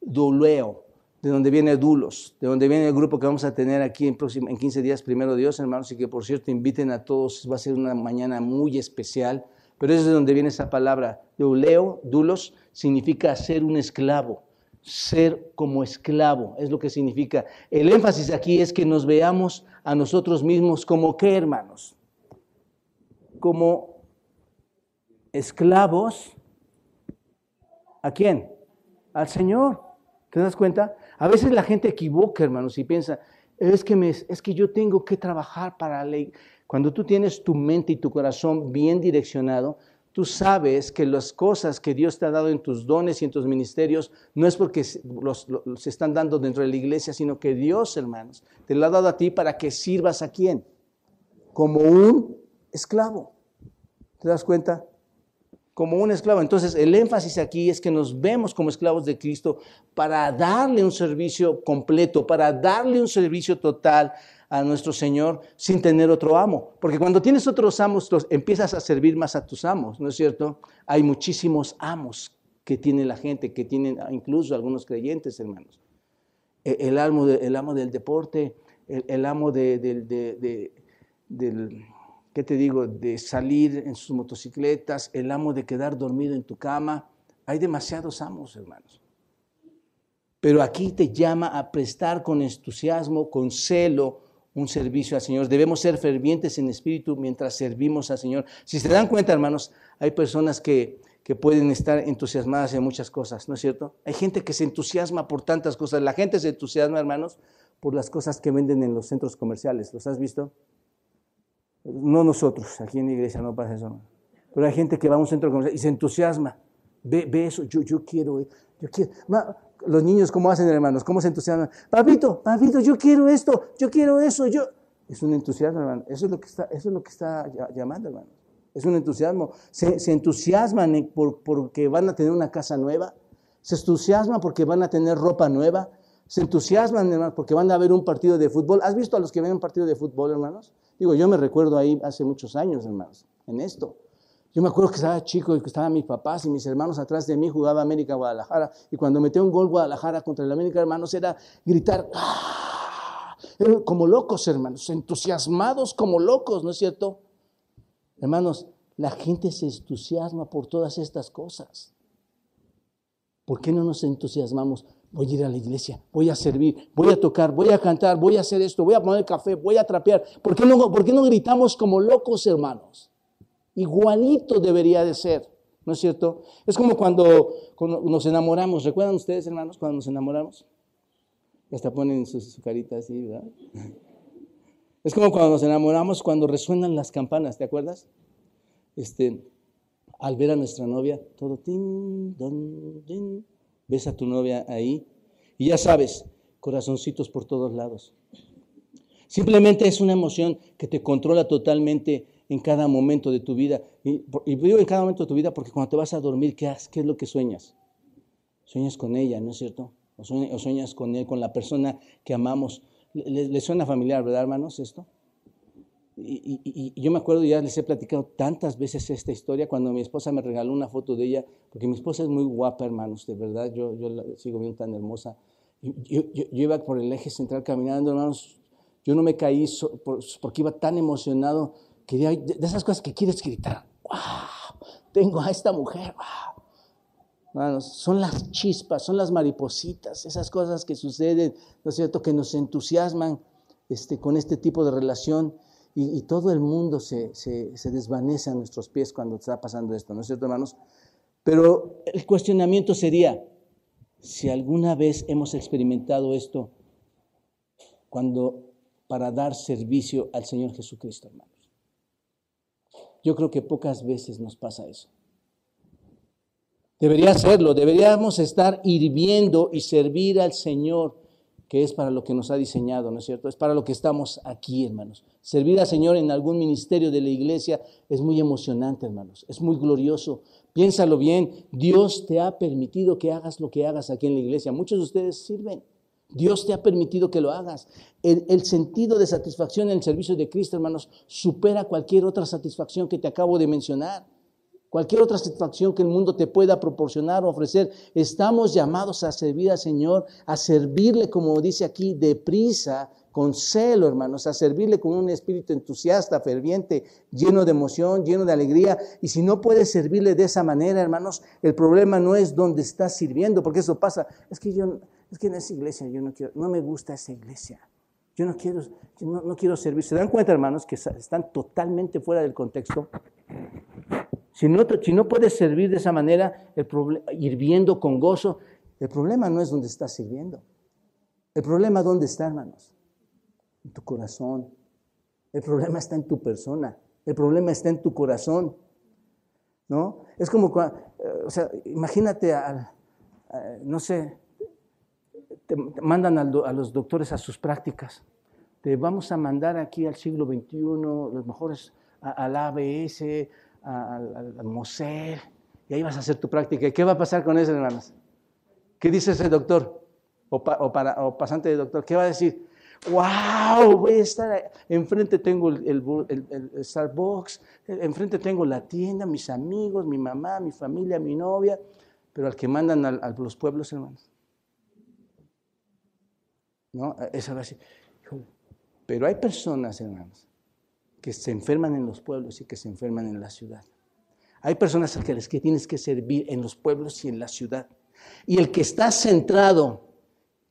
duleo, de donde viene Dulos, de donde viene el grupo que vamos a tener aquí en, próximo, en 15 días, primero Dios, hermanos, y que por cierto inviten a todos, va a ser una mañana muy especial pero es de donde viene esa palabra. Euleo, dulos, significa ser un esclavo, ser como esclavo, es lo que significa. El énfasis aquí es que nos veamos a nosotros mismos como qué, hermanos? Como esclavos. ¿A quién? Al Señor. ¿Te das cuenta? A veces la gente equivoca, hermanos, y piensa, es que, es que yo tengo que trabajar para la ley. Cuando tú tienes tu mente y tu corazón bien direccionado, tú sabes que las cosas que Dios te ha dado en tus dones y en tus ministerios no es porque los, se están dando dentro de la iglesia, sino que Dios, hermanos, te lo ha dado a ti para que sirvas a quién? Como un esclavo. ¿Te das cuenta? Como un esclavo. Entonces, el énfasis aquí es que nos vemos como esclavos de Cristo para darle un servicio completo, para darle un servicio total a nuestro Señor sin tener otro amo. Porque cuando tienes otros amos, empiezas a servir más a tus amos, ¿no es cierto? Hay muchísimos amos que tiene la gente, que tienen incluso algunos creyentes, hermanos. E, el, amo, el amo del deporte, el, amo de, del, ¿qué te digo?, de salir en sus motocicletas, el amo de quedar dormido en tu cama. Hay demasiados amos, hermanos. Pero aquí te llama a prestar con entusiasmo, con celo, un servicio al Señor. Debemos ser fervientes en espíritu mientras servimos al Señor. Si se dan cuenta, hermanos, hay personas que, que pueden estar entusiasmadas en muchas cosas, ¿no es cierto? Hay gente que se entusiasma por tantas cosas. La gente se entusiasma, hermanos, por las cosas que venden en los centros comerciales. ¿Los has visto? No nosotros, aquí en la iglesia no pasa eso. Pero hay gente que va a un centro comercial y se entusiasma. Ve, ve eso, yo, yo quiero, yo quiero los niños, ¿cómo hacen, hermanos? ¿Cómo se entusiasman? Papito, papito, yo quiero esto, yo quiero eso, yo. Es un entusiasmo, hermano. Eso es lo que está, eso es lo que está llamando, hermano. Es un entusiasmo. Se, entusiasman porque van a tener una casa nueva. Se entusiasman porque van a tener ropa nueva. Se entusiasman, hermanos, porque van a ver un partido de fútbol. ¿Has visto a los que ven un partido de fútbol, hermanos? Digo, yo me recuerdo ahí hace muchos años, hermanos, en esto. Yo me acuerdo que estaba chico y que estaban mis papás y mis hermanos atrás de mí, jugaba América Guadalajara. Y cuando metió un gol Guadalajara contra el América, hermanos, era gritar, ¡Ah! como locos, hermanos, entusiasmados como locos, ¿no es cierto? Hermanos, la gente se entusiasma por todas estas cosas. ¿Por qué no nos entusiasmamos? Voy a ir a la iglesia, voy a servir, voy a tocar, voy a cantar, voy a hacer esto, voy a poner café, voy a trapear. ¿Por qué no, por qué no gritamos como locos, hermanos? Igualito debería de ser, ¿no es cierto? Es como cuando, nos enamoramos. ¿Recuerdan ustedes, hermanos, cuando nos enamoramos? Hasta ponen su, su carita así, ¿verdad? Es como cuando nos enamoramos, cuando resuenan las campanas, ¿te acuerdas? Este, al ver a nuestra novia, todo tin, don, tin, ves a tu novia ahí y ya sabes, corazoncitos por todos lados. Simplemente es una emoción que te controla totalmente en cada momento de tu vida. Y, digo en cada momento de tu vida porque cuando te vas a dormir, ¿qué, ¿qué es lo que sueñas? Sueñas con ella, ¿no es cierto? O sueñas, con él, con la persona que amamos. ¿Le, suena familiar, verdad, hermanos, esto? Y, yo me acuerdo, ya les he platicado tantas veces esta historia, cuando mi esposa me regaló una foto de ella, porque mi esposa es muy guapa, hermanos, de verdad, yo, yo la sigo viendo tan hermosa. Yo, yo, iba por el eje central caminando, hermanos, yo no me caí porque iba tan emocionado de esas cosas que quieres gritar, wow, tengo a esta mujer, wow. son las chispas, son las maripositas, esas cosas que suceden, ¿no es cierto?, que nos entusiasman este, con este tipo de relación y, todo el mundo se, se, se, desvanece a nuestros pies cuando está pasando esto, ¿no es cierto, hermanos? Pero el cuestionamiento sería, si alguna vez hemos experimentado esto cuando para dar servicio al Señor Jesucristo, hermano. Yo creo que pocas veces nos pasa eso. Debería serlo, deberíamos estar hirviendo y servir al Señor, que es para lo que nos ha diseñado, ¿no es cierto? Es para lo que estamos aquí, hermanos. Servir al Señor en algún ministerio de la iglesia es muy emocionante, hermanos, es muy glorioso. Piénsalo bien, Dios te ha permitido que hagas lo que hagas aquí en la iglesia. Muchos de ustedes sirven. Dios te ha permitido que lo hagas. El, sentido de satisfacción en el servicio de Cristo, hermanos, supera cualquier otra satisfacción que te acabo de mencionar. Cualquier otra satisfacción que el mundo te pueda proporcionar o ofrecer. Estamos llamados a servir al Señor, a servirle, como dice aquí, deprisa, con celo, hermanos, a servirle con un espíritu entusiasta, ferviente, lleno de emoción, lleno de alegría. Y si no puedes servirle de esa manera, hermanos, el problema no es dónde estás sirviendo, porque eso pasa. Es que yo es que en esa iglesia yo no quiero, no me gusta esa iglesia. Yo no quiero, no, quiero servir. ¿Se dan cuenta, hermanos, que están totalmente fuera del contexto? Si no, si no puedes servir de esa manera, el hirviendo con gozo, el problema no es donde estás sirviendo. El problema dónde está, hermanos? En tu corazón. El problema está en tu persona. El problema está en tu corazón. ¿No? Es como, eh, o sea, imagínate, al, no sé, mandan a los doctores a sus prácticas. Te vamos a mandar aquí al siglo XXI, los mejores al ABS, al, al, y ahí vas a hacer tu práctica. ¿Y qué va a pasar con eso, hermanos? ¿Qué dice ese doctor? O, para, o pasante de doctor, ¿qué va a decir? ¡Wow! Voy a estar enfrente tengo el, el, Starbucks, enfrente tengo la tienda, mis amigos, mi mamá, mi familia, mi novia. pero al que mandan a, los pueblos, hermanos. ¿No? Va así. Pero hay personas, hermanos, que se enferman en los pueblos y que se enferman en la ciudad. Hay personas a las que tienes que servir en los pueblos y en la ciudad. Y el que está centrado,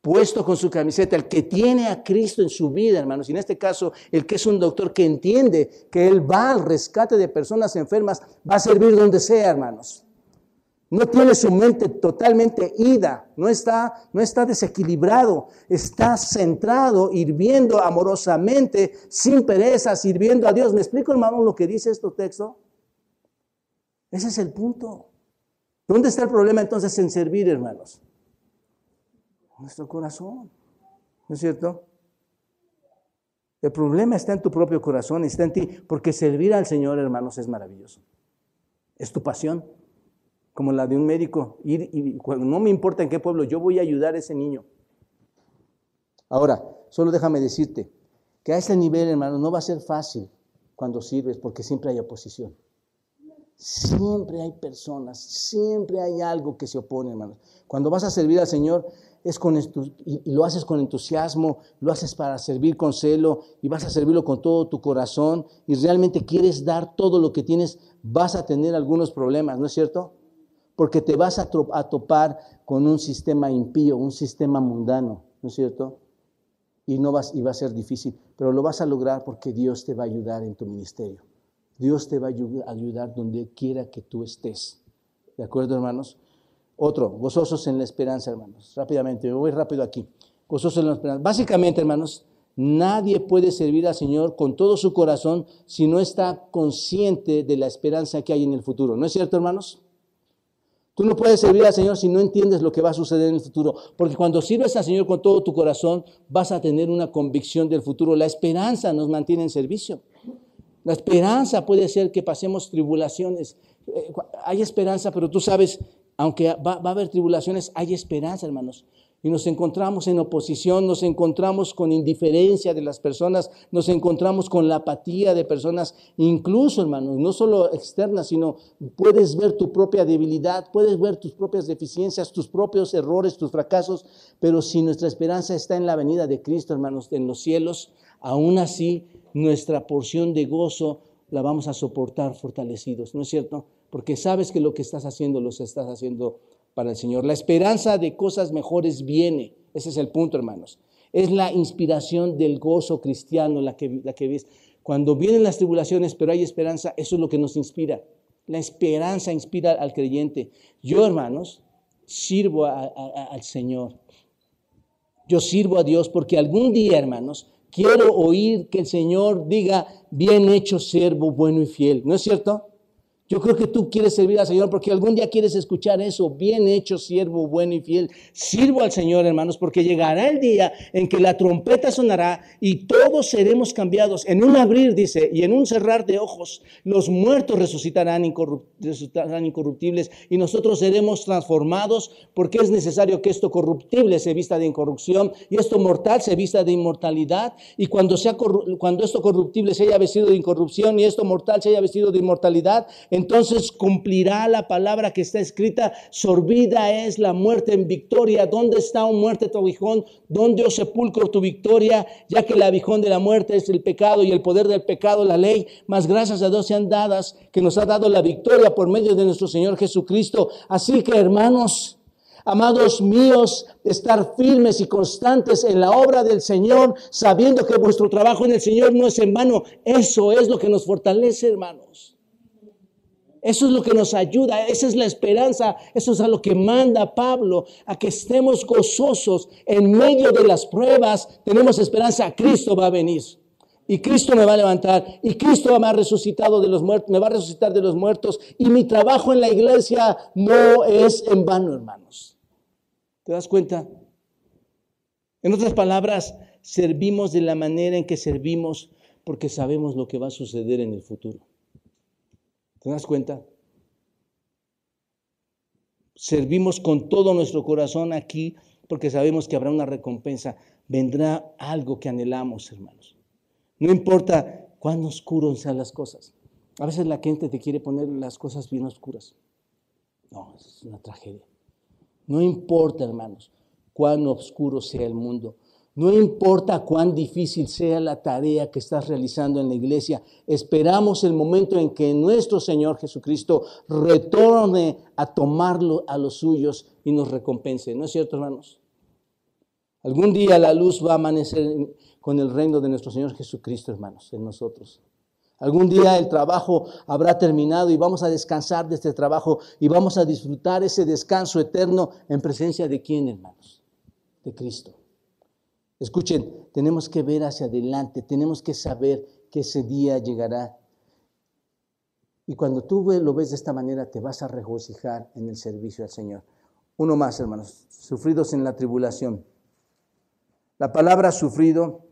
puesto con su camiseta, el que tiene a Cristo en su vida, hermanos, y en este caso el que es un doctor que entiende que él va al rescate de personas enfermas, va a servir donde sea, hermanos. No tiene su mente totalmente ida, no está, no está desequilibrado, está centrado, hirviendo amorosamente, sin pereza, sirviendo a Dios. ¿Me explico, hermano, lo que dice este texto? Ese es el punto. ¿Dónde está el problema entonces en servir, hermanos? Nuestro corazón. ¿No es cierto? El problema está en tu propio corazón, está en ti, porque servir al Señor, hermanos, es maravilloso. Es tu pasión, como la de un médico. Ir y no me importa en qué pueblo, yo voy a ayudar a ese niño. Ahora, solo déjame decirte que a ese nivel, hermanos, no va a ser fácil cuando sirves, porque siempre hay oposición. Siempre hay personas, siempre hay algo que se opone, hermanos. Cuando vas a servir al Señor, es con y, lo haces con entusiasmo, lo haces para servir con celo y vas a servirlo con todo tu corazón y realmente quieres dar todo lo que tienes, vas a tener algunos problemas, ¿no es cierto? Porque te vas a, topar con un sistema impío, un sistema mundano, ¿no es cierto? Y, no vas, y va a ser difícil, pero lo vas a lograr porque Dios te va a ayudar en tu ministerio. Dios te va a ayudar donde quiera que tú estés. ¿De acuerdo, hermanos? Otro, gozosos en la esperanza, hermanos. Rápidamente, me voy rápido aquí. Gozosos en la esperanza. Básicamente, hermanos, nadie puede servir al Señor con todo su corazón si no está consciente de la esperanza que hay en el futuro. ¿No es cierto, hermanos? Tú no puedes servir al Señor si no entiendes lo que va a suceder en el futuro. Porque cuando sirves al Señor con todo tu corazón, vas a tener una convicción del futuro. La esperanza nos mantiene en servicio. La esperanza puede ser que pasemos tribulaciones. Eh, hay esperanza, pero tú sabes, aunque va, a haber tribulaciones, hay esperanza, hermanos. Y nos encontramos en oposición, nos encontramos con indiferencia de las personas, nos encontramos con la apatía de personas, incluso, hermanos, no solo externas, sino puedes ver tu propia debilidad, puedes ver tus propias deficiencias, tus propios errores, tus fracasos, pero si nuestra esperanza está en la venida de Cristo, hermanos, en los cielos, aún así nuestra porción de gozo la vamos a soportar fortalecidos, ¿no es cierto? Porque sabes que lo que estás haciendo lo estás haciendo para el Señor. La esperanza de cosas mejores viene, ese es el punto, hermanos. Es la inspiración del gozo cristiano la que, la que ves. Cuando vienen las tribulaciones, pero hay esperanza, eso es lo que nos inspira. La esperanza inspira al creyente. Yo, hermanos, sirvo al Señor. Yo sirvo a Dios porque algún día, hermanos, quiero oír que el Señor diga, bien hecho siervo bueno y fiel. ¿No es cierto? Yo creo que tú quieres servir al Señor porque algún día quieres escuchar eso. Bien hecho, siervo bueno y fiel. Sirvo al Señor, hermanos, porque llegará el día en que la trompeta sonará y todos seremos cambiados. En un abrir, dice, y en un cerrar de ojos, los muertos resucitarán, incorruptibles y nosotros seremos transformados porque es necesario que esto corruptible se vista de incorrupción y esto mortal se vista de inmortalidad. Y cuando, sea, cuando esto corruptible se haya vestido de incorrupción y esto mortal se haya vestido de inmortalidad, entonces cumplirá la palabra que está escrita, sorbida es la muerte en victoria. ¿Dónde está, un muerte, tu aguijón? ¿Dónde, os sepulcro, tu victoria? Ya que el aguijón de la muerte es el pecado y el poder del pecado la ley. Más gracias a Dios sean dadas que nos ha dado la victoria por medio de nuestro Señor Jesucristo. Así que, hermanos, Amados míos, estar firmes y constantes en la obra del Señor, sabiendo que vuestro trabajo en el Señor no es en vano. Eso es lo que nos fortalece, hermanos. Eso es lo que nos ayuda, esa es la esperanza, eso es a lo que manda Pablo, a que estemos gozosos en medio de las pruebas. Tenemos esperanza, Cristo va a venir. Y Cristo me va a levantar, y Cristo me ha resucitado de los muertos, me va a resucitar de los muertos, y mi trabajo en la iglesia no es en vano, hermanos. ¿Te das cuenta? En otras palabras, servimos de la manera en que servimos porque sabemos lo que va a suceder en el futuro. ¿Te das cuenta? Servimos con todo nuestro corazón aquí porque sabemos que habrá una recompensa. Vendrá algo que anhelamos, hermanos. No importa cuán oscuros sean las cosas. A veces la gente te quiere poner las cosas bien oscuras. No, es una tragedia. No importa, hermanos, cuán oscuro sea el mundo. No importa cuán difícil sea la tarea que estás realizando en la iglesia, esperamos el momento en que nuestro Señor Jesucristo retorne a tomarlo a los suyos y nos recompense. ¿No es cierto, hermanos? Algún día la luz va a amanecer con el reino de nuestro Señor Jesucristo, hermanos, en nosotros. Algún día el trabajo habrá terminado y vamos a descansar de este trabajo y vamos a disfrutar ese descanso eterno en presencia de quién, hermanos? De Cristo. Escuchen, tenemos que ver hacia adelante, tenemos que saber que ese día llegará. Y cuando tú lo ves de esta manera, te vas a regocijar en el servicio al Señor. Uno más, hermanos, sufridos en la tribulación. La palabra sufrido,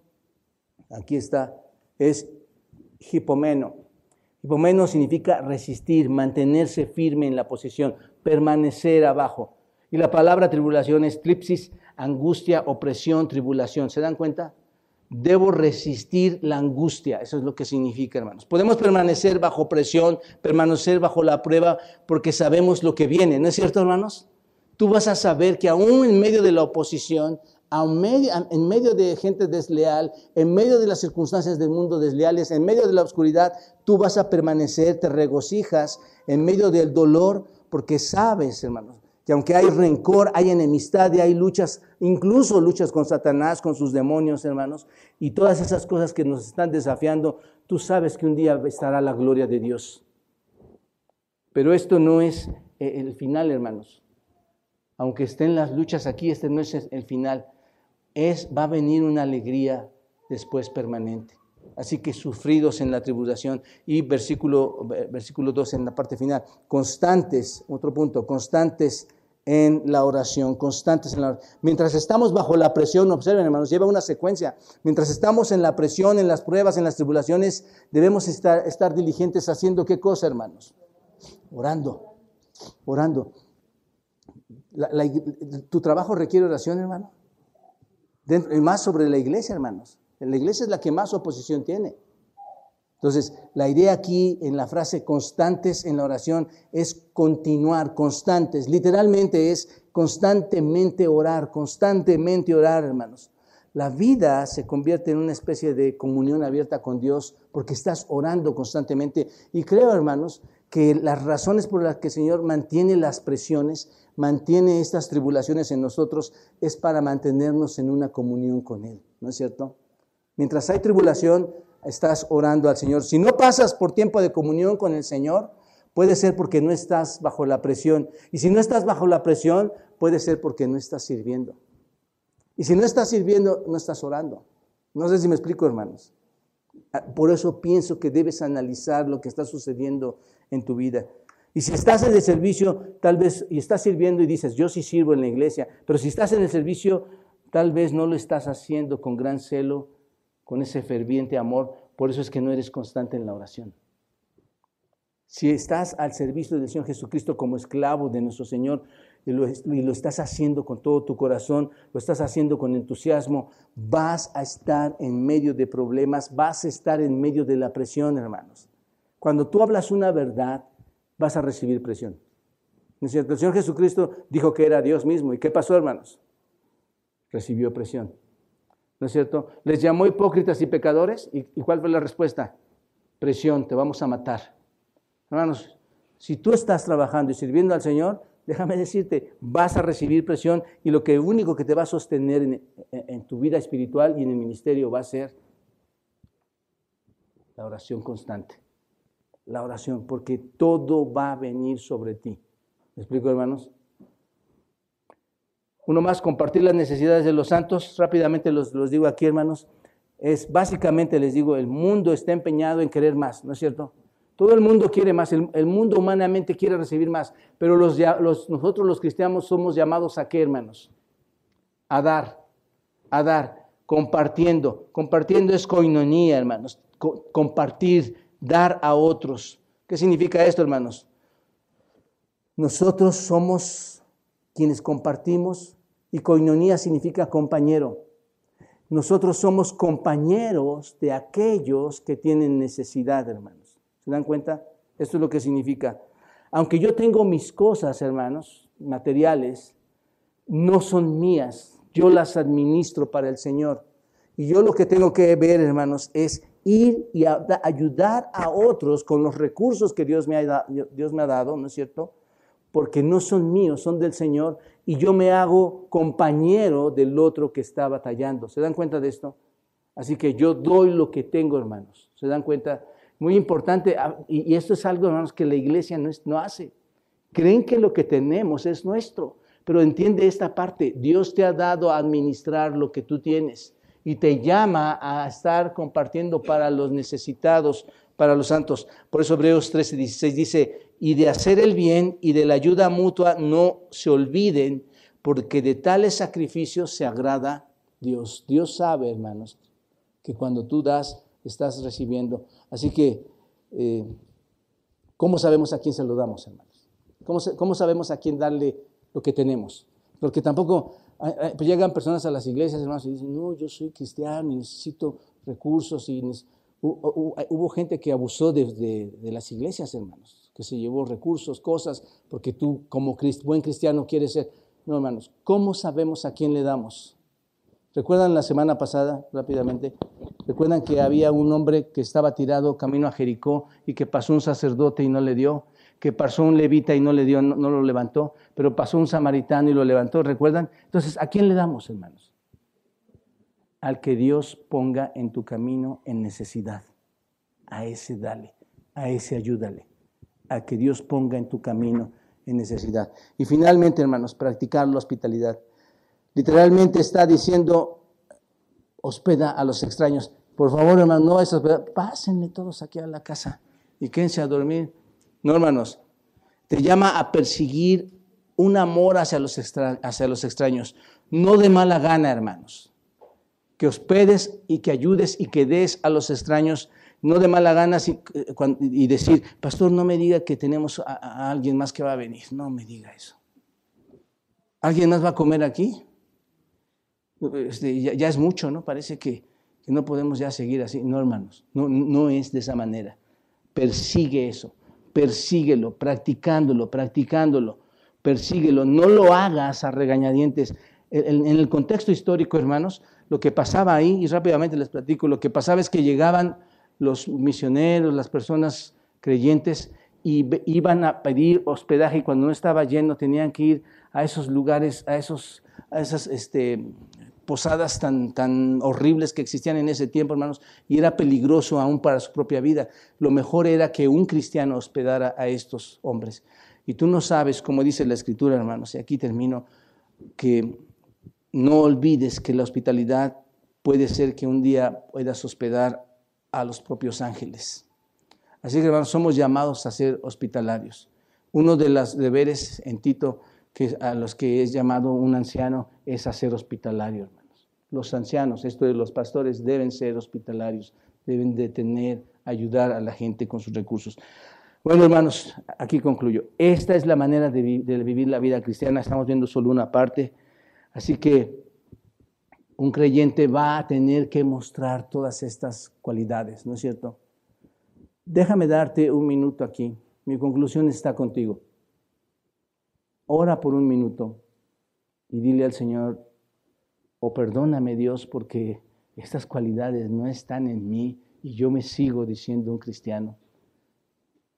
aquí está, es hipomeno. Hipomeno significa resistir, mantenerse firme en la posición, permanecer abajo. Y la palabra tribulación es tripsis, angustia, opresión, tribulación. ¿Se dan cuenta? Debo resistir la angustia. Eso es lo que significa, hermanos. Podemos permanecer bajo presión, permanecer bajo la prueba, porque sabemos lo que viene. ¿No es cierto, hermanos? Tú vas a saber que aún en medio de la oposición, en medio de gente desleal, en medio de las circunstancias del mundo desleales, en medio de la oscuridad, tú vas a permanecer, te regocijas en medio del dolor, porque sabes, hermanos, que aunque hay rencor, hay enemistad y hay luchas, incluso luchas con Satanás, con sus demonios, hermanos, y todas esas cosas que nos están desafiando, tú sabes que un día estará la gloria de Dios. Pero esto no es eh, el final, hermanos. Aunque estén las luchas aquí, este no es el final es, va a venir una alegría después permanente. Así que sufridos en la tribulación. Y versículo, versículo 2 en la parte final, constantes, otro punto, constantes en la oración, constantes. Mientras estamos bajo la presión, observen hermanos, lleva una secuencia. Mientras estamos en la presión, en las pruebas, en las tribulaciones, debemos estar, diligentes haciendo qué cosa, hermanos? Orando, orando. ¿Tu trabajo requiere oración, hermano? y más sobre la iglesia, hermanos. La iglesia es la que más oposición tiene. Entonces, la idea aquí en la frase constantes en la oración es continuar, constantes. Literalmente es constantemente orar, constantemente orar, hermanos. La vida se convierte en una especie de comunión abierta con Dios porque estás orando constantemente. Y creo, hermanos, que las razones por las que el Señor mantiene las presiones, mantiene estas tribulaciones en nosotros, es para mantenernos en una comunión con Él, ¿no es cierto? Mientras hay tribulación, estás orando al Señor. Si no pasas por tiempo de comunión con el Señor, puede ser porque no estás bajo la presión. Y si no estás bajo la presión, puede ser porque no estás sirviendo. Y si no estás sirviendo, no estás orando. No sé si me explico, hermanos. Ah, por eso pienso que debes analizar lo que está sucediendo en tu vida. Y si estás en el servicio, tal vez, y estás sirviendo y dices, yo sí sirvo en la iglesia, pero si estás en el servicio, tal vez no lo estás haciendo con gran celo, con ese ferviente amor, por eso es que no eres constante en la oración. Si estás al servicio del Señor Jesucristo como esclavo de nuestro Señor y lo, estás haciendo con todo tu corazón, lo estás haciendo con entusiasmo, vas a estar en medio de problemas, vas a estar en medio de la presión, hermanos. Cuando tú hablas una verdad, vas a recibir presión. El Señor Jesucristo dijo que era Dios mismo. ¿Y qué pasó, hermanos? Recibió presión. ¿No es cierto? Les llamó hipócritas y pecadores. ¿Y, cuál fue la respuesta? Presión, te vamos a matar. Hermanos, si tú estás trabajando y sirviendo al Señor, déjame decirte, vas a recibir presión y lo que único que te va a sostener en, en tu vida espiritual y en el ministerio va a ser la oración constante la oración, porque todo va a venir sobre ti. ¿Me explico, hermanos? Uno más, compartir las necesidades de los santos. Rápidamente los, los digo aquí, hermanos. Es básicamente, les digo, el mundo está empeñado en querer más, ¿no es cierto? Todo el mundo quiere más, el, mundo humanamente quiere recibir más, pero los, los, nosotros los cristianos somos llamados a qué, hermanos? A dar, a dar, compartiendo. Compartiendo es coinonía, hermanos. compartir, dar a otros. ¿Qué significa esto, hermanos? Nosotros somos quienes compartimos y coinonía significa compañero. Nosotros somos compañeros de aquellos que tienen necesidad, hermanos. ¿Se dan cuenta? Esto es lo que significa. Aunque yo tengo mis cosas, hermanos, materiales, no son mías, yo las administro para el Señor. Y yo lo que tengo que ver, hermanos, es ir y ayudar a otros con los recursos que Dios me, ha Dios me ha dado, ¿no es cierto? Porque no son míos, son del Señor, y yo me hago compañero del otro que está batallando. ¿Se dan cuenta de esto? Así que yo doy lo que tengo, hermanos. ¿Se dan cuenta? Muy importante, ah, y esto es algo, hermanos, que la iglesia no, no hace. Creen que lo que tenemos es nuestro, pero entiende esta parte. Dios te ha dado a administrar lo que tú tienes y te llama a estar compartiendo para los necesitados, para los santos. Por eso Hebreos 13, 16 dice, y de hacer el bien y de la ayuda mutua no se olviden, porque de tales sacrificios se agrada Dios. Dios sabe, hermanos, que cuando tú das, estás recibiendo. Así que, eh, ¿cómo sabemos a quién se lo damos, hermanos? ¿Cómo, ¿Cómo sabemos a quién darle lo que tenemos? Porque tampoco pues llegan personas a las iglesias, hermanos, y dicen, no, yo soy cristiano y necesito recursos. Y hubo gente que abusó de, las iglesias, hermanos, que se llevó recursos, cosas, porque tú como buen cristiano quieres ser. No, hermanos, ¿cómo sabemos a quién le damos? ¿Recuerdan la semana pasada, rápidamente? ¿Recuerdan que había un hombre que estaba tirado camino a Jericó y que pasó un sacerdote y no le dio? que pasó un levita y no le dio, no, lo levantó, pero pasó un samaritano y lo levantó, ¿recuerdan? Entonces, ¿a quién le damos, hermanos? Al que Dios ponga en tu camino en necesidad. A ese dale, a ese ayúdale. Al que Dios ponga en tu camino en necesidad. Y finalmente, hermanos, practicar la hospitalidad. Literalmente está diciendo, hospeda a los extraños. Por favor, hermanos, no es hospedar. Pásenle todos aquí a la casa y quédense a dormir. No, hermanos, te llama a perseguir un amor hacia los, hacia los extraños, no de mala gana, hermanos. Que hospedes y que ayudes y que des a los extraños, no de mala gana y decir, pastor, no me diga que tenemos a, alguien más que va a venir. No me diga eso. ¿Alguien más va a comer aquí? Este, ya, es mucho, ¿no? Parece que, no podemos ya seguir así. No, hermanos, no, no es de esa manera. Persigue eso persíguelo, practicándolo, practicándolo, persíguelo. No lo hagas a regañadientes. En, el contexto histórico, hermanos, lo que pasaba ahí, y rápidamente les platico, lo que pasaba es que llegaban los misioneros, las personas creyentes, y iban a pedir hospedaje y cuando no estaba lleno tenían que ir a esos lugares, a, esos, a esas este, posadas tan, tan horribles que existían en ese tiempo, hermanos, y era peligroso aún para su propia vida. Lo mejor era que un cristiano hospedara a estos hombres. Y tú no sabes, como dice la escritura, hermanos, y aquí termino, que no olvides que la hospitalidad puede ser que un día puedas hospedar a los propios ángeles. Así que, hermanos, somos llamados a ser hospitalarios. Uno de los deberes en Tito a los que es llamado un anciano es a ser hospitalario los ancianos, esto de los pastores, deben ser hospitalarios, deben de tener, ayudar a la gente con sus recursos. Bueno, hermanos, aquí concluyo. Esta es la manera de, vivir la vida cristiana. Estamos viendo solo una parte. Así que un creyente va a tener que mostrar todas estas cualidades, ¿no es cierto? Déjame darte un minuto aquí. Mi conclusión está contigo. Ora por un minuto y dile al Señor, o perdóname Dios porque estas cualidades no están en mí y yo me sigo diciendo un cristiano.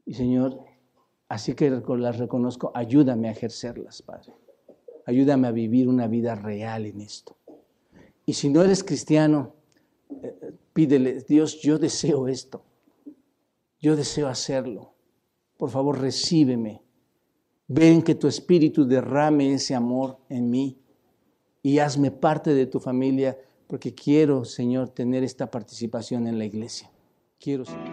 Y Señor, así que las reconozco, ayúdame a ejercerlas, Padre. Ayúdame a vivir una vida real en esto. Y si no eres cristiano, eh, pídele, Dios, yo deseo esto. Yo deseo hacerlo. Por favor, recíbeme. Ven que tu espíritu derrame ese amor en mí y hazme parte de tu familia porque quiero, Señor, tener esta participación en la iglesia. Quiero, Señor.